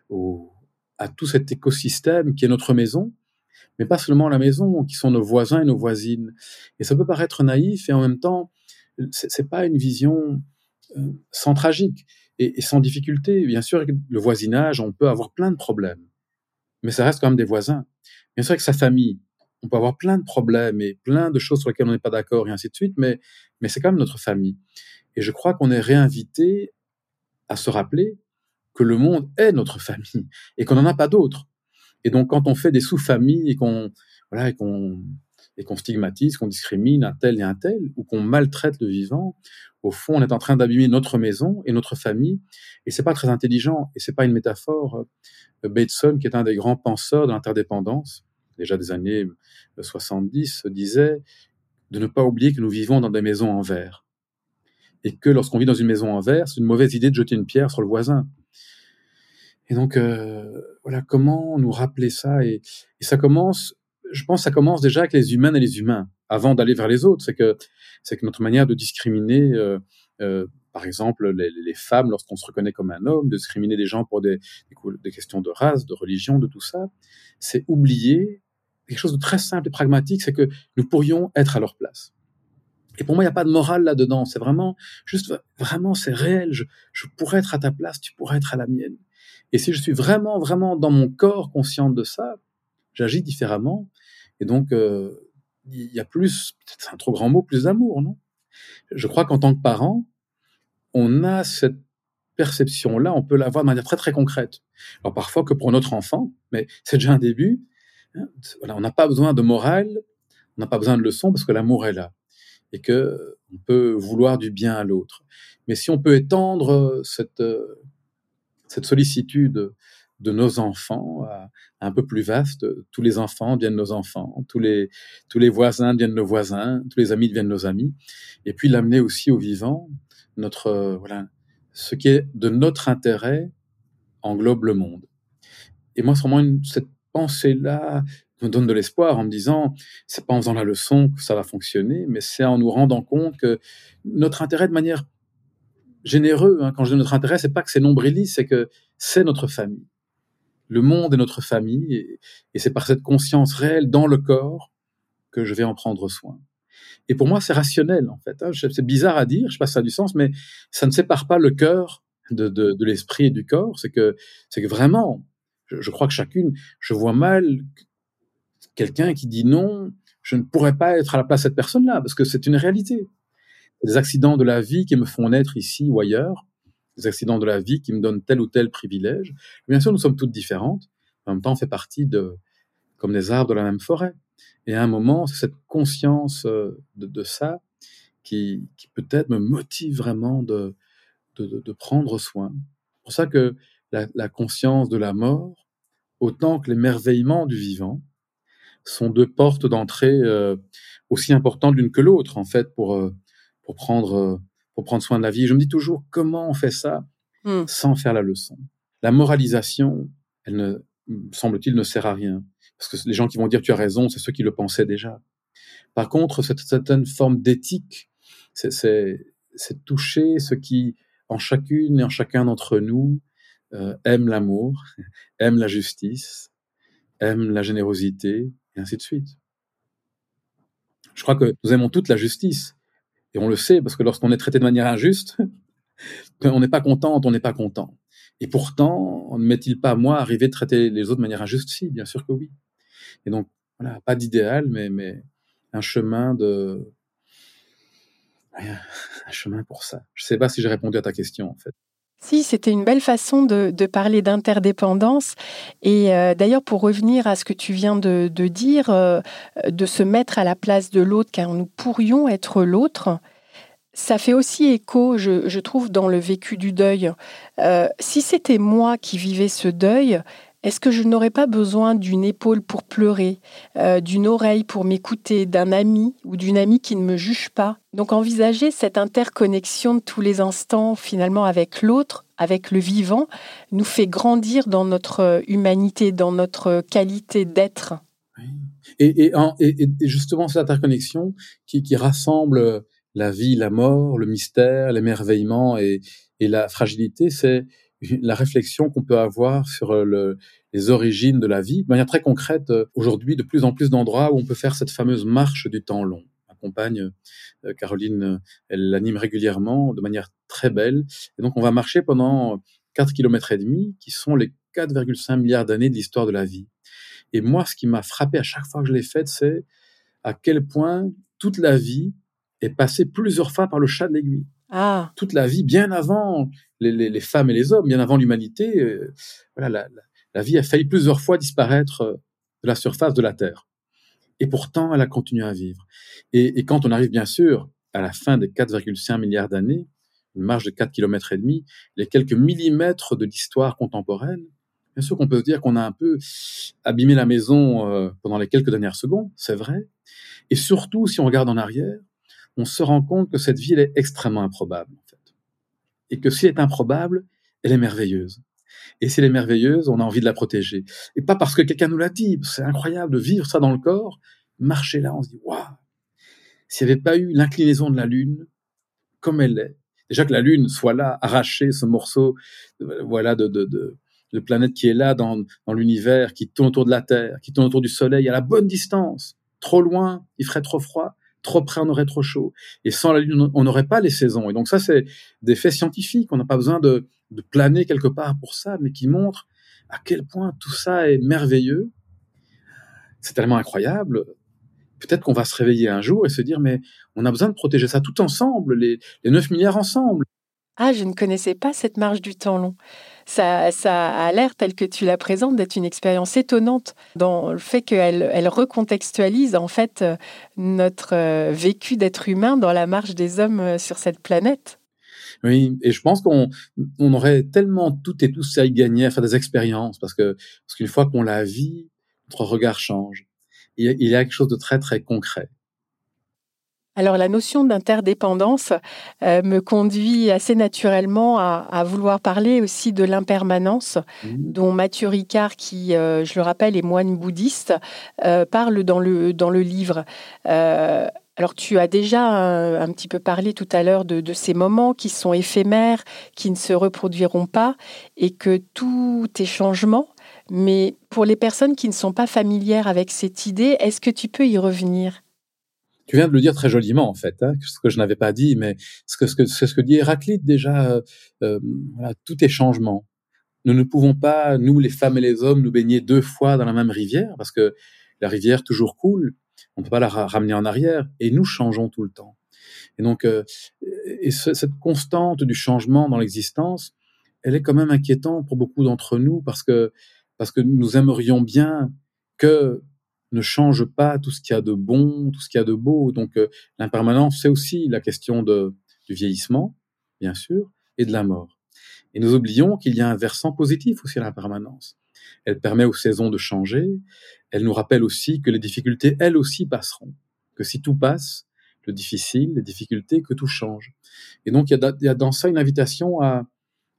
au, à tout cet écosystème qui est notre maison, mais pas seulement la maison, qui sont nos voisins et nos voisines. Et ça peut paraître naïf, et en même temps, c'est pas une vision euh, sans tragique et, et, sans difficulté. Bien sûr, le voisinage, on peut avoir plein de problèmes, mais ça reste quand même des voisins. Bien sûr, avec sa famille, on peut avoir plein de problèmes et plein de choses sur lesquelles on n'est pas d'accord et ainsi de suite, mais, mais c'est quand même notre famille. Et je crois qu'on est réinvité à se rappeler que le monde est notre famille et qu'on n'en a pas d'autres. Et donc, quand on fait des sous-familles et qu'on voilà, et qu'on qu'on stigmatise, qu'on discrimine un tel et un tel, ou qu'on maltraite le vivant, au fond, on est en train d'abîmer notre maison et notre famille, et c'est pas très intelligent. Et c'est pas une métaphore. Euh, Bateson, qui est un des grands penseurs de l'interdépendance, déjà des années 70, euh, disait de ne pas oublier que nous vivons dans des maisons en verre, et que lorsqu'on vit dans une maison en verre, c'est une mauvaise idée de jeter une pierre sur le voisin. Et donc, euh, voilà, comment nous rappeler ça et, ça commence, je pense, ça commence déjà avec les humains et les humains, avant d'aller vers les autres. C'est que, c'est que notre manière de discriminer, euh, par exemple, les, femmes lorsqu'on se reconnaît comme un homme, de discriminer des gens pour des questions de race, de religion, de tout ça, c'est oublier quelque chose de très simple et pragmatique, c'est que nous pourrions être à leur place. Et pour moi, il n'y a pas de morale là-dedans. C'est vraiment, juste, vraiment, c'est réel. Je, pourrais être à ta place, tu pourrais être à la mienne. Et si je suis vraiment, vraiment dans mon corps consciente de ça, j'agis différemment. Et donc, euh, il y a plus, c'est un trop grand mot, plus d'amour, non? Je crois qu'en tant que parent, on a cette perception-là, on peut l'avoir de manière très, très concrète. Alors parfois que pour notre enfant, mais c'est déjà un début. On n'a pas besoin de morale, on n'a pas besoin de leçons parce que l'amour est là et que on peut vouloir du bien à l'autre. Mais si on peut étendre cette cette sollicitude de nos enfants un peu plus vaste. Tous les enfants deviennent nos enfants, tous les, voisins deviennent nos voisins, tous les amis deviennent nos amis. Et puis l'amener aussi au vivant, notre, voilà, ce qui est de notre intérêt englobe le monde. Et moi, c'est vraiment cette pensée-là me donne de l'espoir en me disant, c'est pas en faisant la leçon que ça va fonctionner, mais c'est en nous rendant compte que notre intérêt de manière généreux. Hein. Quand je dis notre intérêt, c'est pas que c'est nombriliste, c'est que c'est notre famille. Le monde est notre famille, et, c'est par cette conscience réelle dans le corps que je vais en prendre soin. Et pour moi, c'est rationnel, en fait. Hein. C'est bizarre à dire, je sais pas si ça du sens, mais ça ne sépare pas le cœur de, de, de l'esprit et du corps. C'est que, c'est que vraiment, je, crois que chacune, je vois mal quelqu'un qui dit non, je ne pourrais pas être à la place de cette personne-là, parce que c'est une réalité des accidents de la vie qui me font naître ici ou ailleurs, des accidents de la vie qui me donnent tel ou tel privilège. Bien sûr, nous sommes toutes différentes. En même temps, on fait partie de, comme des arbres de la même forêt. Et à un moment, c'est cette conscience euh, de, ça qui, qui peut-être me motive vraiment de, de, de prendre soin. C'est pour ça que la, la, conscience de la mort, autant que l'émerveillement du vivant, sont deux portes d'entrée euh, aussi importantes l'une que l'autre, en fait, pour, euh, pour prendre, euh, pour prendre soin de la vie. Je me dis toujours comment on fait ça mmh. sans faire la leçon? La moralisation, elle ne, semble-t-il, ne sert à rien. Parce que les gens qui vont dire tu as raison, c'est ceux qui le pensaient déjà. Par contre, cette certaine forme d'éthique, c'est toucher ce qui, en chacune et en chacun d'entre nous, euh, aime l'amour, aime la justice, aime la générosité, et ainsi de suite. Je crois que nous aimons toute la justice, et on le sait parce que lorsqu'on est traité de manière injuste, on n'est pas content, on n'est pas content. Et pourtant, ne m'est-il pas, moi, arrivé de traiter les autres de manière injuste? Si, bien sûr que oui. Et donc, voilà, pas d'idéal, mais, mais un chemin de... Un chemin pour ça. Je ne sais pas si j'ai répondu à ta question, en fait. Si, c'était une belle façon de, parler d'interdépendance. Et euh, d'ailleurs, pour revenir à ce que tu viens de, de dire, euh, de se mettre à la place de l'autre, car nous pourrions être l'autre, Ça fait aussi écho, je, trouve, dans le vécu du deuil. Euh, si c'était moi qui vivais ce deuil, est-ce que je n'aurais pas besoin d'une épaule pour pleurer, euh, d'une oreille pour m'écouter, d'un ami ou d'une amie qui ne me juge pas? Donc envisager cette interconnexion de tous les instants finalement avec l'autre, avec le vivant, nous fait grandir dans notre humanité, dans notre qualité d'être. Et, justement cette interconnexion qui, rassemble la vie, la mort, le mystère, l'émerveillement et la fragilité, c'est la réflexion qu'on peut avoir sur euh, les origines de la vie, de manière très concrète, euh, aujourd'hui, de plus en plus d'endroits où on peut faire cette fameuse marche du temps long. Ma compagne, euh, Caroline, elle l'anime régulièrement de manière très belle. Et donc, on va marcher pendant 4 km et demi, qui sont les 4,5 milliards d'années de l'histoire de la vie. Et moi, ce qui m'a frappé à chaque fois que je l'ai faite, c'est à quel point toute la vie est passée plusieurs fois par le chat de l'aiguille. Ah. Toute la vie, bien avant les, femmes et les hommes, bien avant l'humanité, euh, voilà, la, vie a failli plusieurs fois disparaître euh, de la surface de la Terre. Et pourtant, elle a continué à vivre. Et, quand on arrive, bien sûr, à la fin des 4,5 milliards d'années, une marge de 4 km et demi, les quelques millimètres de l'histoire contemporaine, bien sûr qu'on peut se dire qu'on a un peu abîmé la maison euh, pendant les quelques dernières secondes, c'est vrai. Et surtout, si on regarde en arrière, on se rend compte que cette vie, elle est extrêmement improbable, en fait. Et que si elle est improbable, elle est merveilleuse. Et si elle est merveilleuse, on a envie de la protéger. Et pas parce que quelqu'un nous l'a dit. C'est incroyable de vivre ça dans le corps. Marcher là, on se dit, waouh! S'il n'y avait pas eu l'inclinaison de la Lune, comme elle est, déjà que la Lune soit là, arracher ce morceau, euh, voilà, de, planète qui est là dans, dans l'univers, qui tourne autour de la Terre, qui tourne autour du Soleil à la bonne distance. Trop loin, il ferait trop froid trop près, on aurait trop chaud. Et sans la Lune, on n'aurait pas les saisons. Et donc ça, c'est des faits scientifiques. On n'a pas besoin de, planer quelque part pour ça, mais qui montrent à quel point tout ça est merveilleux. C'est tellement incroyable. Peut-être qu'on va se réveiller un jour et se dire, mais on a besoin de protéger ça tout ensemble, les, les 9 milliards ensemble. Ah, je ne connaissais pas cette marge du temps long. Ça, a l'air, tel que tu la présentes, d'être une expérience étonnante dans le fait qu'elle elle recontextualise en fait euh, notre euh, vécu d'être humain dans la marche des hommes euh, sur cette planète. Oui, et je pense qu'on on aurait tellement toutes et tous à y gagner à faire des expériences parce que parce qu'une fois qu'on la vit, notre regard change. Il y a quelque chose de très très concret. Alors la notion d'interdépendance euh, me conduit assez naturellement à, vouloir parler aussi de l'impermanence, mmh. dont Mathieu Ricard, qui, euh, je le rappelle, est moine bouddhiste, euh, parle dans le, dans le livre. alors tu as déjà un, petit peu parlé tout à l'heure de, de, ces moments qui sont éphémères, qui ne se reproduiront pas, et que tout est changement. Mais pour les personnes qui ne sont pas familières avec cette idée, est-ce que tu peux y revenir? Tu viens de le dire très joliment, en fait, hein, ce que je n'avais pas dit, mais ce que, ce que, ce que dit Héraclite déjà, euh, euh, voilà, tout est changement. Nous ne pouvons pas, nous les femmes et les hommes, nous baigner deux fois dans la même rivière, parce que la rivière toujours coule, on ne peut pas la ramener en arrière, et nous changeons tout le temps. Et donc, euh, et cette constante du changement dans l'existence, elle est quand même inquiétante pour beaucoup d'entre nous, parce que, parce que nous aimerions bien que ne change pas tout ce qu'il y a de bon, tout ce qu'il y a de beau. Donc euh, l'impermanence, c'est aussi la question de, du vieillissement, bien sûr, et de la mort. Et nous oublions qu'il y a un versant positif aussi à l'impermanence. Elle permet aux saisons de changer. Elle nous rappelle aussi que les difficultés, elles aussi, passeront. Que si tout passe, le difficile, les difficultés, que tout change. Et donc, il y a, dans ça une invitation à,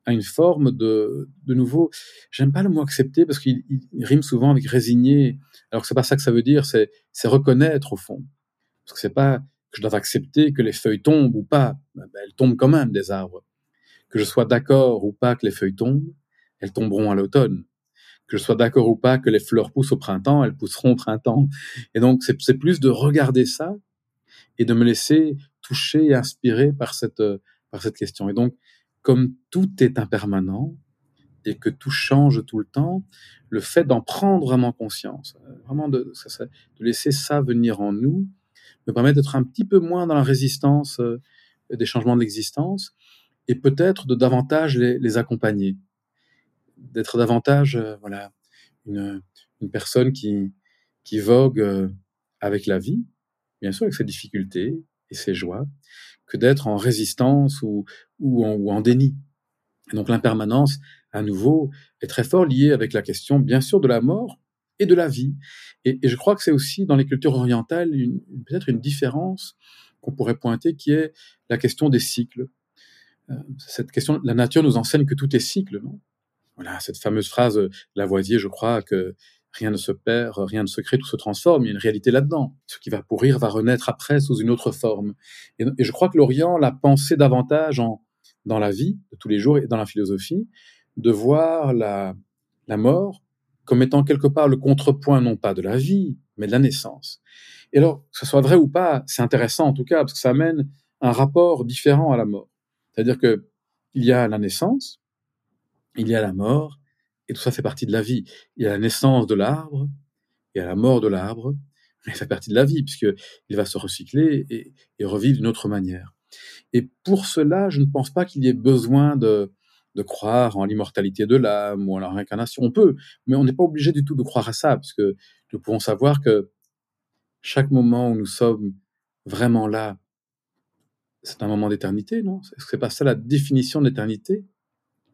à une forme de, de nouveau, j'aime pas le mot accepter parce qu'il rime souvent avec résigner, alors que c'est pas ça que ça veut dire, c'est, reconnaître au fond. Parce que c'est pas que je dois accepter que les feuilles tombent ou pas, ben, elles tombent quand même des arbres. Que je sois d'accord ou pas que les feuilles tombent, elles tomberont à l'automne. Que je sois d'accord ou pas que les fleurs poussent au printemps, elles pousseront au printemps. Et donc, c'est, plus de regarder ça et de me laisser toucher et inspirer par cette, par cette question. Et donc, comme tout est impermanent et que tout change tout le temps, le fait d'en prendre vraiment conscience, euh, vraiment de, laisser ça venir en nous, me permet d'être un petit peu moins dans la résistance euh, des changements de l'existence et peut-être de davantage les, accompagner, d'être davantage euh, voilà une, personne qui, qui vogue avec la vie, bien sûr avec ses difficultés et ses joies, que d'être en résistance ou, ou, en, déni. donc l'impermanence, à nouveau, est très fort liée avec la question, bien sûr, de la mort et de la vie. Et, je crois que c'est aussi dans les cultures orientales peut-être une différence qu'on pourrait pointer, qui est la question des cycles. Euh, cette question, la nature nous enseigne que tout est cycle, non? Voilà, cette fameuse phrase Lavoisier, je crois que rien ne se perd, rien ne se crée, tout se transforme. Il y a une réalité là-dedans. Ce qui va pourrir va renaître après sous une autre forme. Et, je crois que l'Orient l'a pensé davantage en, dans la vie de tous les jours et dans la philosophie, de voir la, mort comme étant quelque part le contrepoint non pas de la vie, mais de la naissance. Et alors, que ce soit vrai ou pas, c'est intéressant en tout cas, parce que ça amène un rapport différent à la mort. C'est-à-dire que il y a la naissance, il y a la mort, et tout ça fait partie de la vie. Il y a la naissance de l'arbre, il y a la mort de l'arbre, mais ça fait partie de la vie, puisqu'il va se recycler et, revivre d'une autre manière. Et pour cela, je ne pense pas qu'il y ait besoin de, croire en l'immortalité de l'âme ou en la réincarnation. On peut, mais on n'est pas obligé du tout de croire à ça, puisque nous pouvons savoir que chaque moment où nous sommes vraiment là, c'est un moment d'éternité, non? C'est pas ça la définition de l'éternité?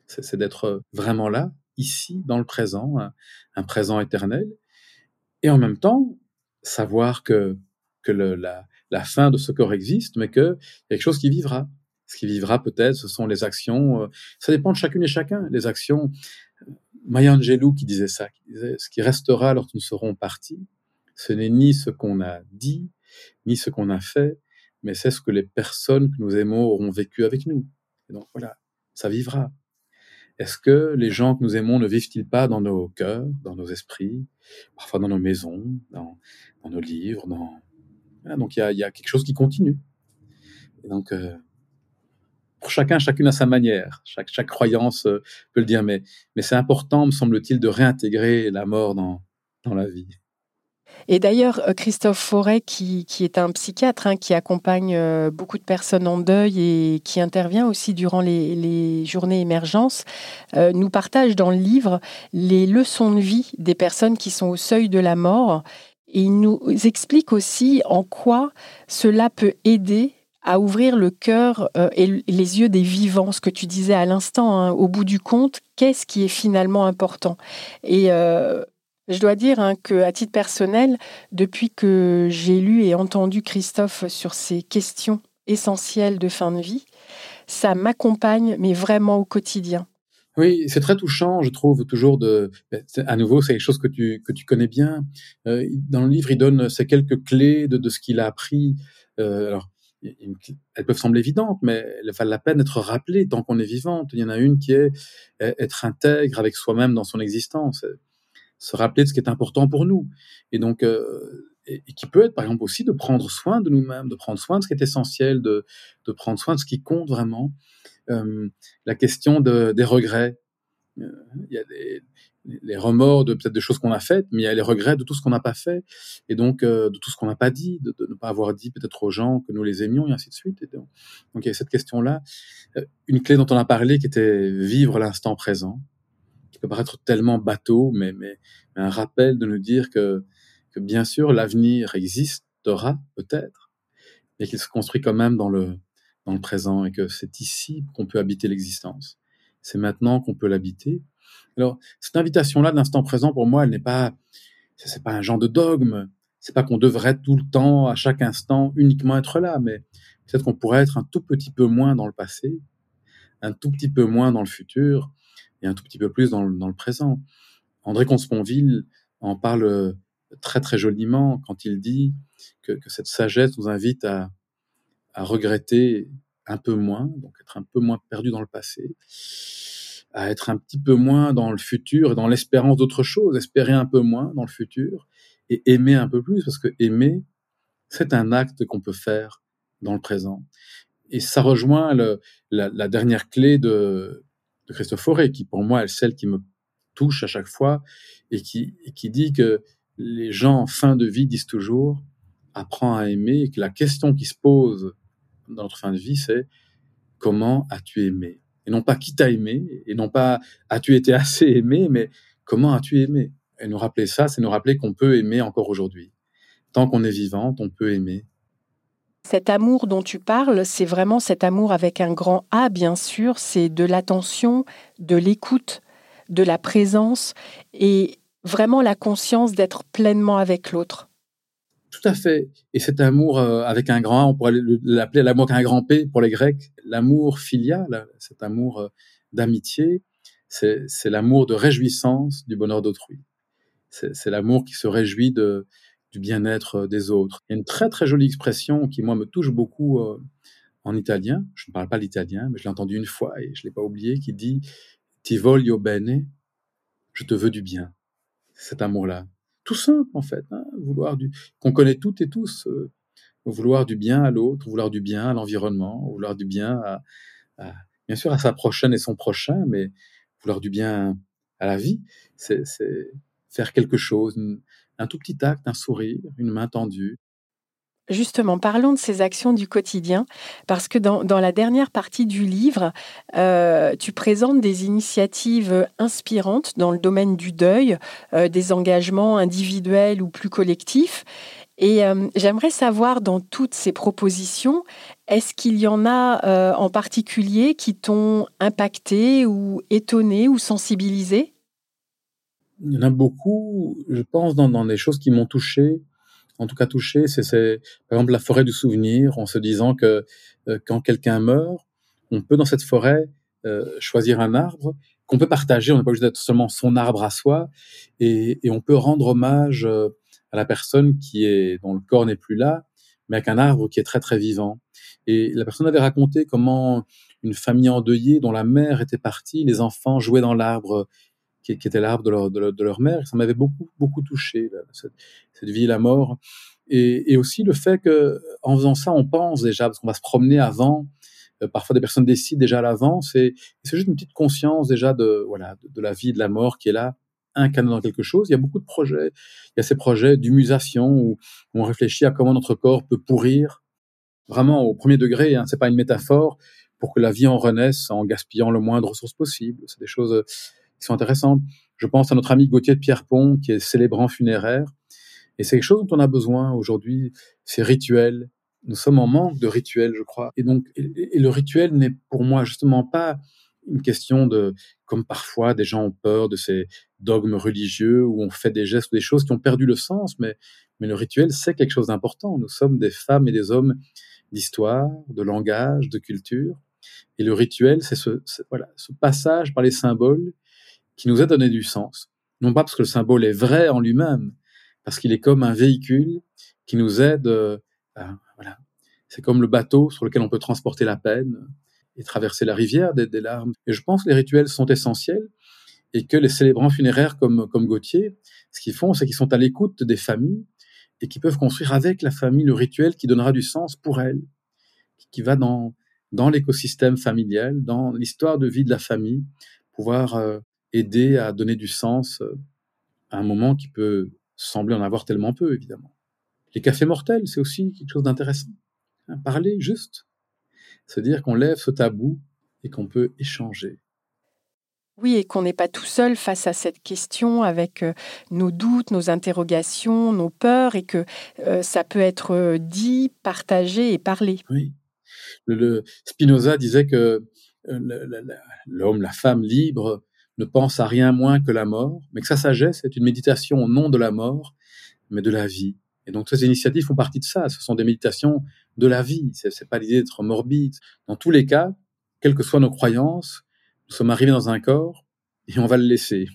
C'est d'être vraiment là, ici, dans le présent, un, présent éternel, et en même temps savoir que, que le, la, la, fin de ce corps existe, mais qu'il y a quelque chose qui vivra. Ce qui vivra peut-être, ce sont les actions, euh, ça dépend de chacune et chacun, les actions. Euh, Maya Angelou qui disait ça, qui disait, ce qui restera lorsque nous serons partis, ce n'est ni ce qu'on a dit, ni ce qu'on a fait, mais c'est ce que les personnes que nous aimons auront vécu avec nous. Et donc voilà, ça vivra. Est-ce que les gens que nous aimons ne vivent-ils pas dans nos cœurs, dans nos esprits, parfois dans nos maisons, dans, nos livres dans... Donc il y a, quelque chose qui continue. Et donc, euh, pour chacun, chacune à sa manière. Chaque, croyance euh, peut le dire, mais, c'est important, me semble-t-il, de réintégrer la mort dans, la vie. Et d'ailleurs, euh, Christophe Forêt, qui, est un psychiatre, hein, qui accompagne beaucoup de personnes en deuil et qui intervient aussi durant les, journées émergence, euh, nous partage dans le livre les leçons de vie des personnes qui sont au seuil de la mort. Et il nous explique aussi en quoi cela peut aider à ouvrir le cœur et les yeux des vivants, ce que tu disais à l'instant, hein. au bout du compte, qu'est-ce qui est finalement important? Et je dois dire hein, que, à titre personnel, depuis que j'ai lu et entendu Christophe sur ces questions essentielles de fin de vie, ça m'accompagne, mais vraiment au quotidien. Oui, c'est très touchant, je trouve, toujours de. À nouveau, c'est quelque chose que tu, que tu connais bien. Euh, dans le livre, il donne ces quelques clés de, de ce qu'il a appris. Euh, alors, elles peuvent sembler évidentes, mais elles valent la peine d'être rappelées tant qu'on est vivante. Il y en a une qui est être intègre avec soi-même dans son existence se rappeler de ce qui est important pour nous. Et donc, euh, qui peut être par exemple aussi de prendre soin de nous-mêmes, de prendre soin de ce qui est essentiel, de, de prendre soin de ce qui compte vraiment. Euh, la question de, des regrets. Euh, il y a les remords de peut-être des choses qu'on a faites, mais il y a les regrets de tout ce qu'on n'a pas fait, et donc euh, de tout ce qu'on n'a pas dit, de, ne pas avoir dit peut-être aux gens que nous les aimions, et ainsi de suite. Donc, il y a cette question-là. Une clé dont on a parlé qui était vivre l'instant présent peut paraître tellement bateau, mais, un rappel de nous dire que bien sûr, l'avenir existera peut-être, mais qu'il se construit quand même dans le, dans le présent et que c'est ici qu'on peut habiter l'existence. C'est maintenant qu'on peut l'habiter. Alors, cette invitation-là de l'instant présent, pour moi, elle n'est pas, c'est pas un genre de dogme. C'est pas qu'on devrait tout le temps, à chaque instant, uniquement être là, mais peut-être qu'on pourrait être un tout petit peu moins dans le passé, un tout petit peu moins dans le futur, et un tout petit peu plus dans le, présent. André Consponville en parle euh, très très joliment quand il dit que cette sagesse nous invite à, à, regretter un peu moins, donc être un peu moins perdu dans le passé, à être un petit peu moins dans le futur et dans l'espérance d'autre chose, espérer un peu moins dans le futur et aimer un peu plus, parce que aimer, c'est un acte qu'on peut faire dans le présent. Et ça rejoint le, la, la, dernière clé de, de Christophe Fauré, qui pour moi est celle qui me touche à chaque fois et qui, qui dit que les gens en fin de vie disent toujours apprends à aimer et que la question qui se pose dans notre fin de vie, c'est comment as-tu aimé? Et non pas qui t'a aimé, et non pas as-tu été assez aimé, mais comment as-tu aimé? Et nous rappeler ça, c'est nous rappeler qu'on peut aimer encore aujourd'hui. Tant qu'on est vivant, on peut aimer. Cet amour dont tu parles, c'est vraiment cet amour avec un grand A, bien sûr, c'est de l'attention, de l'écoute, de la présence et vraiment la conscience d'être pleinement avec l'autre. Tout à fait. Et cet amour euh, avec un grand A, on pourrait l'appeler l'amour avec un grand P pour les Grecs, l'amour filial, cet amour euh, d'amitié, c'est l'amour de réjouissance du bonheur d'autrui. C'est l'amour qui se réjouit du bien-être des autres. Il y a une très très jolie expression qui moi me touche beaucoup euh, en italien. Je ne parle pas l'italien, mais je l'ai entendu une fois et je l'ai pas oublié, qui dit "Ti voglio bene", je te veux du bien. Cet amour-là, tout simple en fait, hein, vouloir du qu'on connaît toutes et tous, euh, vouloir du bien à l'autre, vouloir du bien à l'environnement, vouloir du bien à, à, bien sûr à sa prochaine et son prochain, mais vouloir du bien à la vie, c'est faire quelque chose, un tout petit acte, un sourire, une main tendue. Justement, parlons de ces actions du quotidien, parce que dans, la dernière partie du livre, euh, tu présentes des initiatives inspirantes dans le domaine du deuil, euh, des engagements individuels ou plus collectifs. Et euh, j'aimerais savoir, dans toutes ces propositions, est-ce qu'il y en a en particulier qui t'ont impacté ou étonné ou sensibilisé? Il y en a beaucoup, je pense, dans, dans des choses qui m'ont touché. En tout cas, touché, c'est par exemple la forêt du souvenir, en se disant que euh, quand quelqu'un meurt, on peut dans cette forêt euh, choisir un arbre qu'on peut partager. On n'est pas obligé d'être seulement son arbre à soi, et, et on peut rendre hommage euh, à la personne qui est dont le corps n'est plus là, mais avec un arbre qui est très très vivant. Et la personne avait raconté comment une famille endeuillée dont la mère était partie, les enfants jouaient dans l'arbre qui, qui était l'arbre de leur, de, leur, mère. Ça m'avait beaucoup, beaucoup touché, cette, cette, vie et la mort. Et, et, aussi le fait que, en faisant ça, on pense déjà, parce qu'on va se promener avant. Euh, parfois, des personnes décident déjà à l'avance. Et, c'est juste une petite conscience déjà de, voilà, de, la vie de la mort qui est là, incarnée dans quelque chose. Il y a beaucoup de projets. Il y a ces projets d'humusation où, on réfléchit à comment notre corps peut pourrir. Vraiment au premier degré, hein, c'est pas une métaphore pour que la vie en renaisse en gaspillant le moins de ressources possible. C'est des choses qui sont intéressantes. Je pense à notre ami Gauthier de Pierrepont, qui est célébrant funéraire. Et c'est quelque chose dont on a besoin aujourd'hui, c'est rituel. Nous sommes en manque de rituels, je crois. Et donc, et, le rituel n'est pour moi justement pas une question de, comme parfois des gens ont peur de ces dogmes religieux où on fait des gestes ou des choses qui ont perdu le sens, mais, mais le rituel, c'est quelque chose d'important. Nous sommes des femmes et des hommes d'histoire, de langage, de culture. Et le rituel, c'est ce, voilà, ce passage par les symboles qui nous a donné du sens. Non pas parce que le symbole est vrai en lui-même, parce qu'il est comme un véhicule qui nous aide. Euh, voilà, c'est comme le bateau sur lequel on peut transporter la peine et traverser la rivière des, des, larmes. Et je pense que les rituels sont essentiels et que les célébrants funéraires comme, comme Gauthier, ce qu'ils font, c'est qu'ils sont à l'écoute des familles et qui peuvent construire avec la famille le rituel qui donnera du sens pour elle, qui va dans, dans l'écosystème familial, dans l'histoire de vie de la famille, pouvoir euh, aider à donner du sens euh, à un moment qui peut sembler en avoir tellement peu, évidemment. Les cafés mortels, c'est aussi quelque chose d'intéressant. Hein, parler juste. Se dire qu'on lève ce tabou et qu'on peut échanger. Oui, et qu'on n'est pas tout seul face à cette question avec euh, nos doutes, nos interrogations, nos peurs, et que euh, ça peut être dit, partagé et parlé. Oui. Le, Spinoza disait que l'homme, la femme libre, ne pense à rien moins que la mort, mais que sa sagesse est une méditation non de la mort, mais de la vie. Et donc, ces initiatives font partie de ça. Ce sont des méditations de la vie. C'est, n'est pas l'idée d'être morbide. Dans tous les cas, quelles que soient nos croyances, nous sommes arrivés dans un corps et on va le laisser.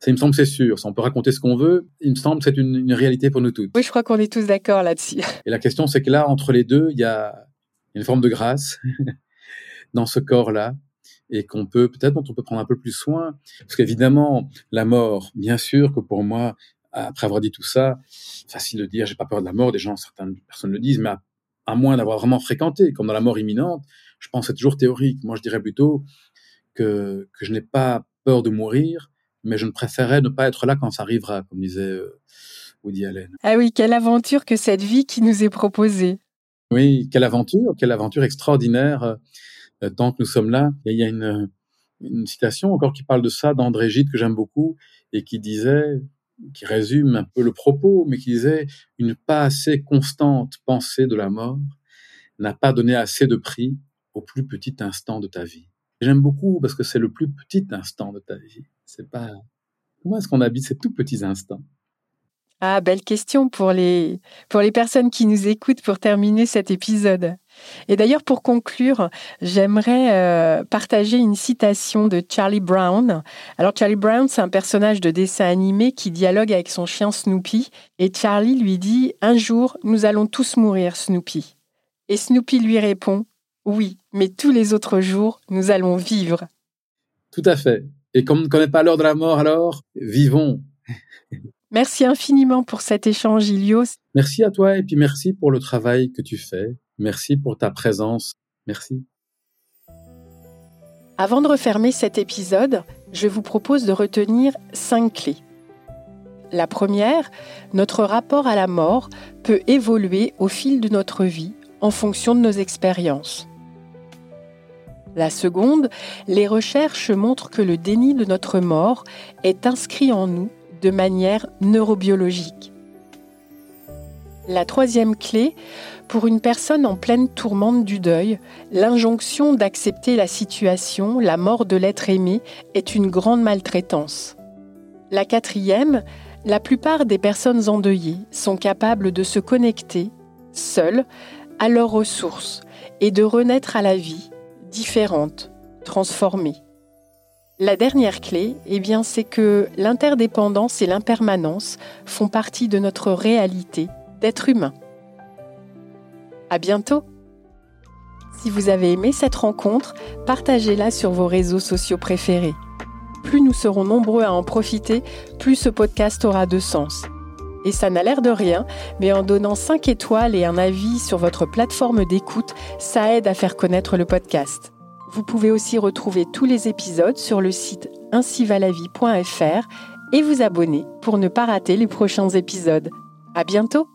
Ça, il me semble, c'est sûr. Ça, on peut raconter ce qu'on veut. Il me semble, c'est une, une réalité pour nous toutes. Oui, je crois qu'on est tous d'accord là-dessus. Et la question, c'est que là, entre les deux, il y a une forme de grâce dans ce corps-là et qu'on peut peut-être dont on peut prendre un peu plus soin. Parce qu'évidemment, la mort, bien sûr que pour moi, après avoir dit tout ça, facile de dire j'ai pas peur de la mort, des gens, certaines personnes le disent, mais à, moins d'avoir vraiment fréquenté, comme dans la mort imminente, je pense que c'est toujours théorique. Moi, je dirais plutôt que, que je n'ai pas peur de mourir, mais je ne préférerais ne pas être là quand ça arrivera, comme disait euh, Woody Allen. Ah oui, quelle aventure que cette vie qui nous est proposée. Oui, quelle aventure, quelle aventure extraordinaire euh, que nous sommes là. Il y a une, une citation encore qui parle de ça d'André Gide que j'aime beaucoup et qui disait, qui résume un peu le propos, mais qui disait une pas assez constante pensée de la mort n'a pas donné assez de prix au plus petit instant de ta vie. J'aime beaucoup parce que c'est le plus petit instant de ta vie. C'est pas comment est-ce qu'on habite ces tout petits instants? Ah, belle question pour les pour les personnes qui nous écoutent pour terminer cet épisode. Et d'ailleurs, pour conclure, j'aimerais euh, partager une citation de Charlie Brown. Alors, Charlie Brown, c'est un personnage de dessin animé qui dialogue avec son chien Snoopy. Et Charlie lui dit Un jour, nous allons tous mourir, Snoopy. Et Snoopy lui répond Oui, mais tous les autres jours, nous allons vivre. Tout à fait. Et comme on ne connaît pas l'heure de la mort, alors, vivons. Merci infiniment pour cet échange, Ilios. Merci à toi et puis merci pour le travail que tu fais. Merci pour ta présence. Merci. Avant de refermer cet épisode, je vous propose de retenir cinq clés. La première, notre rapport à la mort peut évoluer au fil de notre vie en fonction de nos expériences. La seconde, les recherches montrent que le déni de notre mort est inscrit en nous de manière neurobiologique. La troisième clé, pour une personne en pleine tourmente du deuil, l'injonction d'accepter la situation, la mort de l'être aimé, est une grande maltraitance. La quatrième, la plupart des personnes endeuillées sont capables de se connecter, seules, à leurs ressources et de renaître à la vie, différente, transformée. La dernière clé, eh bien, c'est que l'interdépendance et l'impermanence font partie de notre réalité d'être humain. À bientôt! Si vous avez aimé cette rencontre, partagez-la sur vos réseaux sociaux préférés. Plus nous serons nombreux à en profiter, plus ce podcast aura de sens. Et ça n'a l'air de rien, mais en donnant 5 étoiles et un avis sur votre plateforme d'écoute, ça aide à faire connaître le podcast. Vous pouvez aussi retrouver tous les épisodes sur le site ainsivalavie.fr et vous abonner pour ne pas rater les prochains épisodes. À bientôt!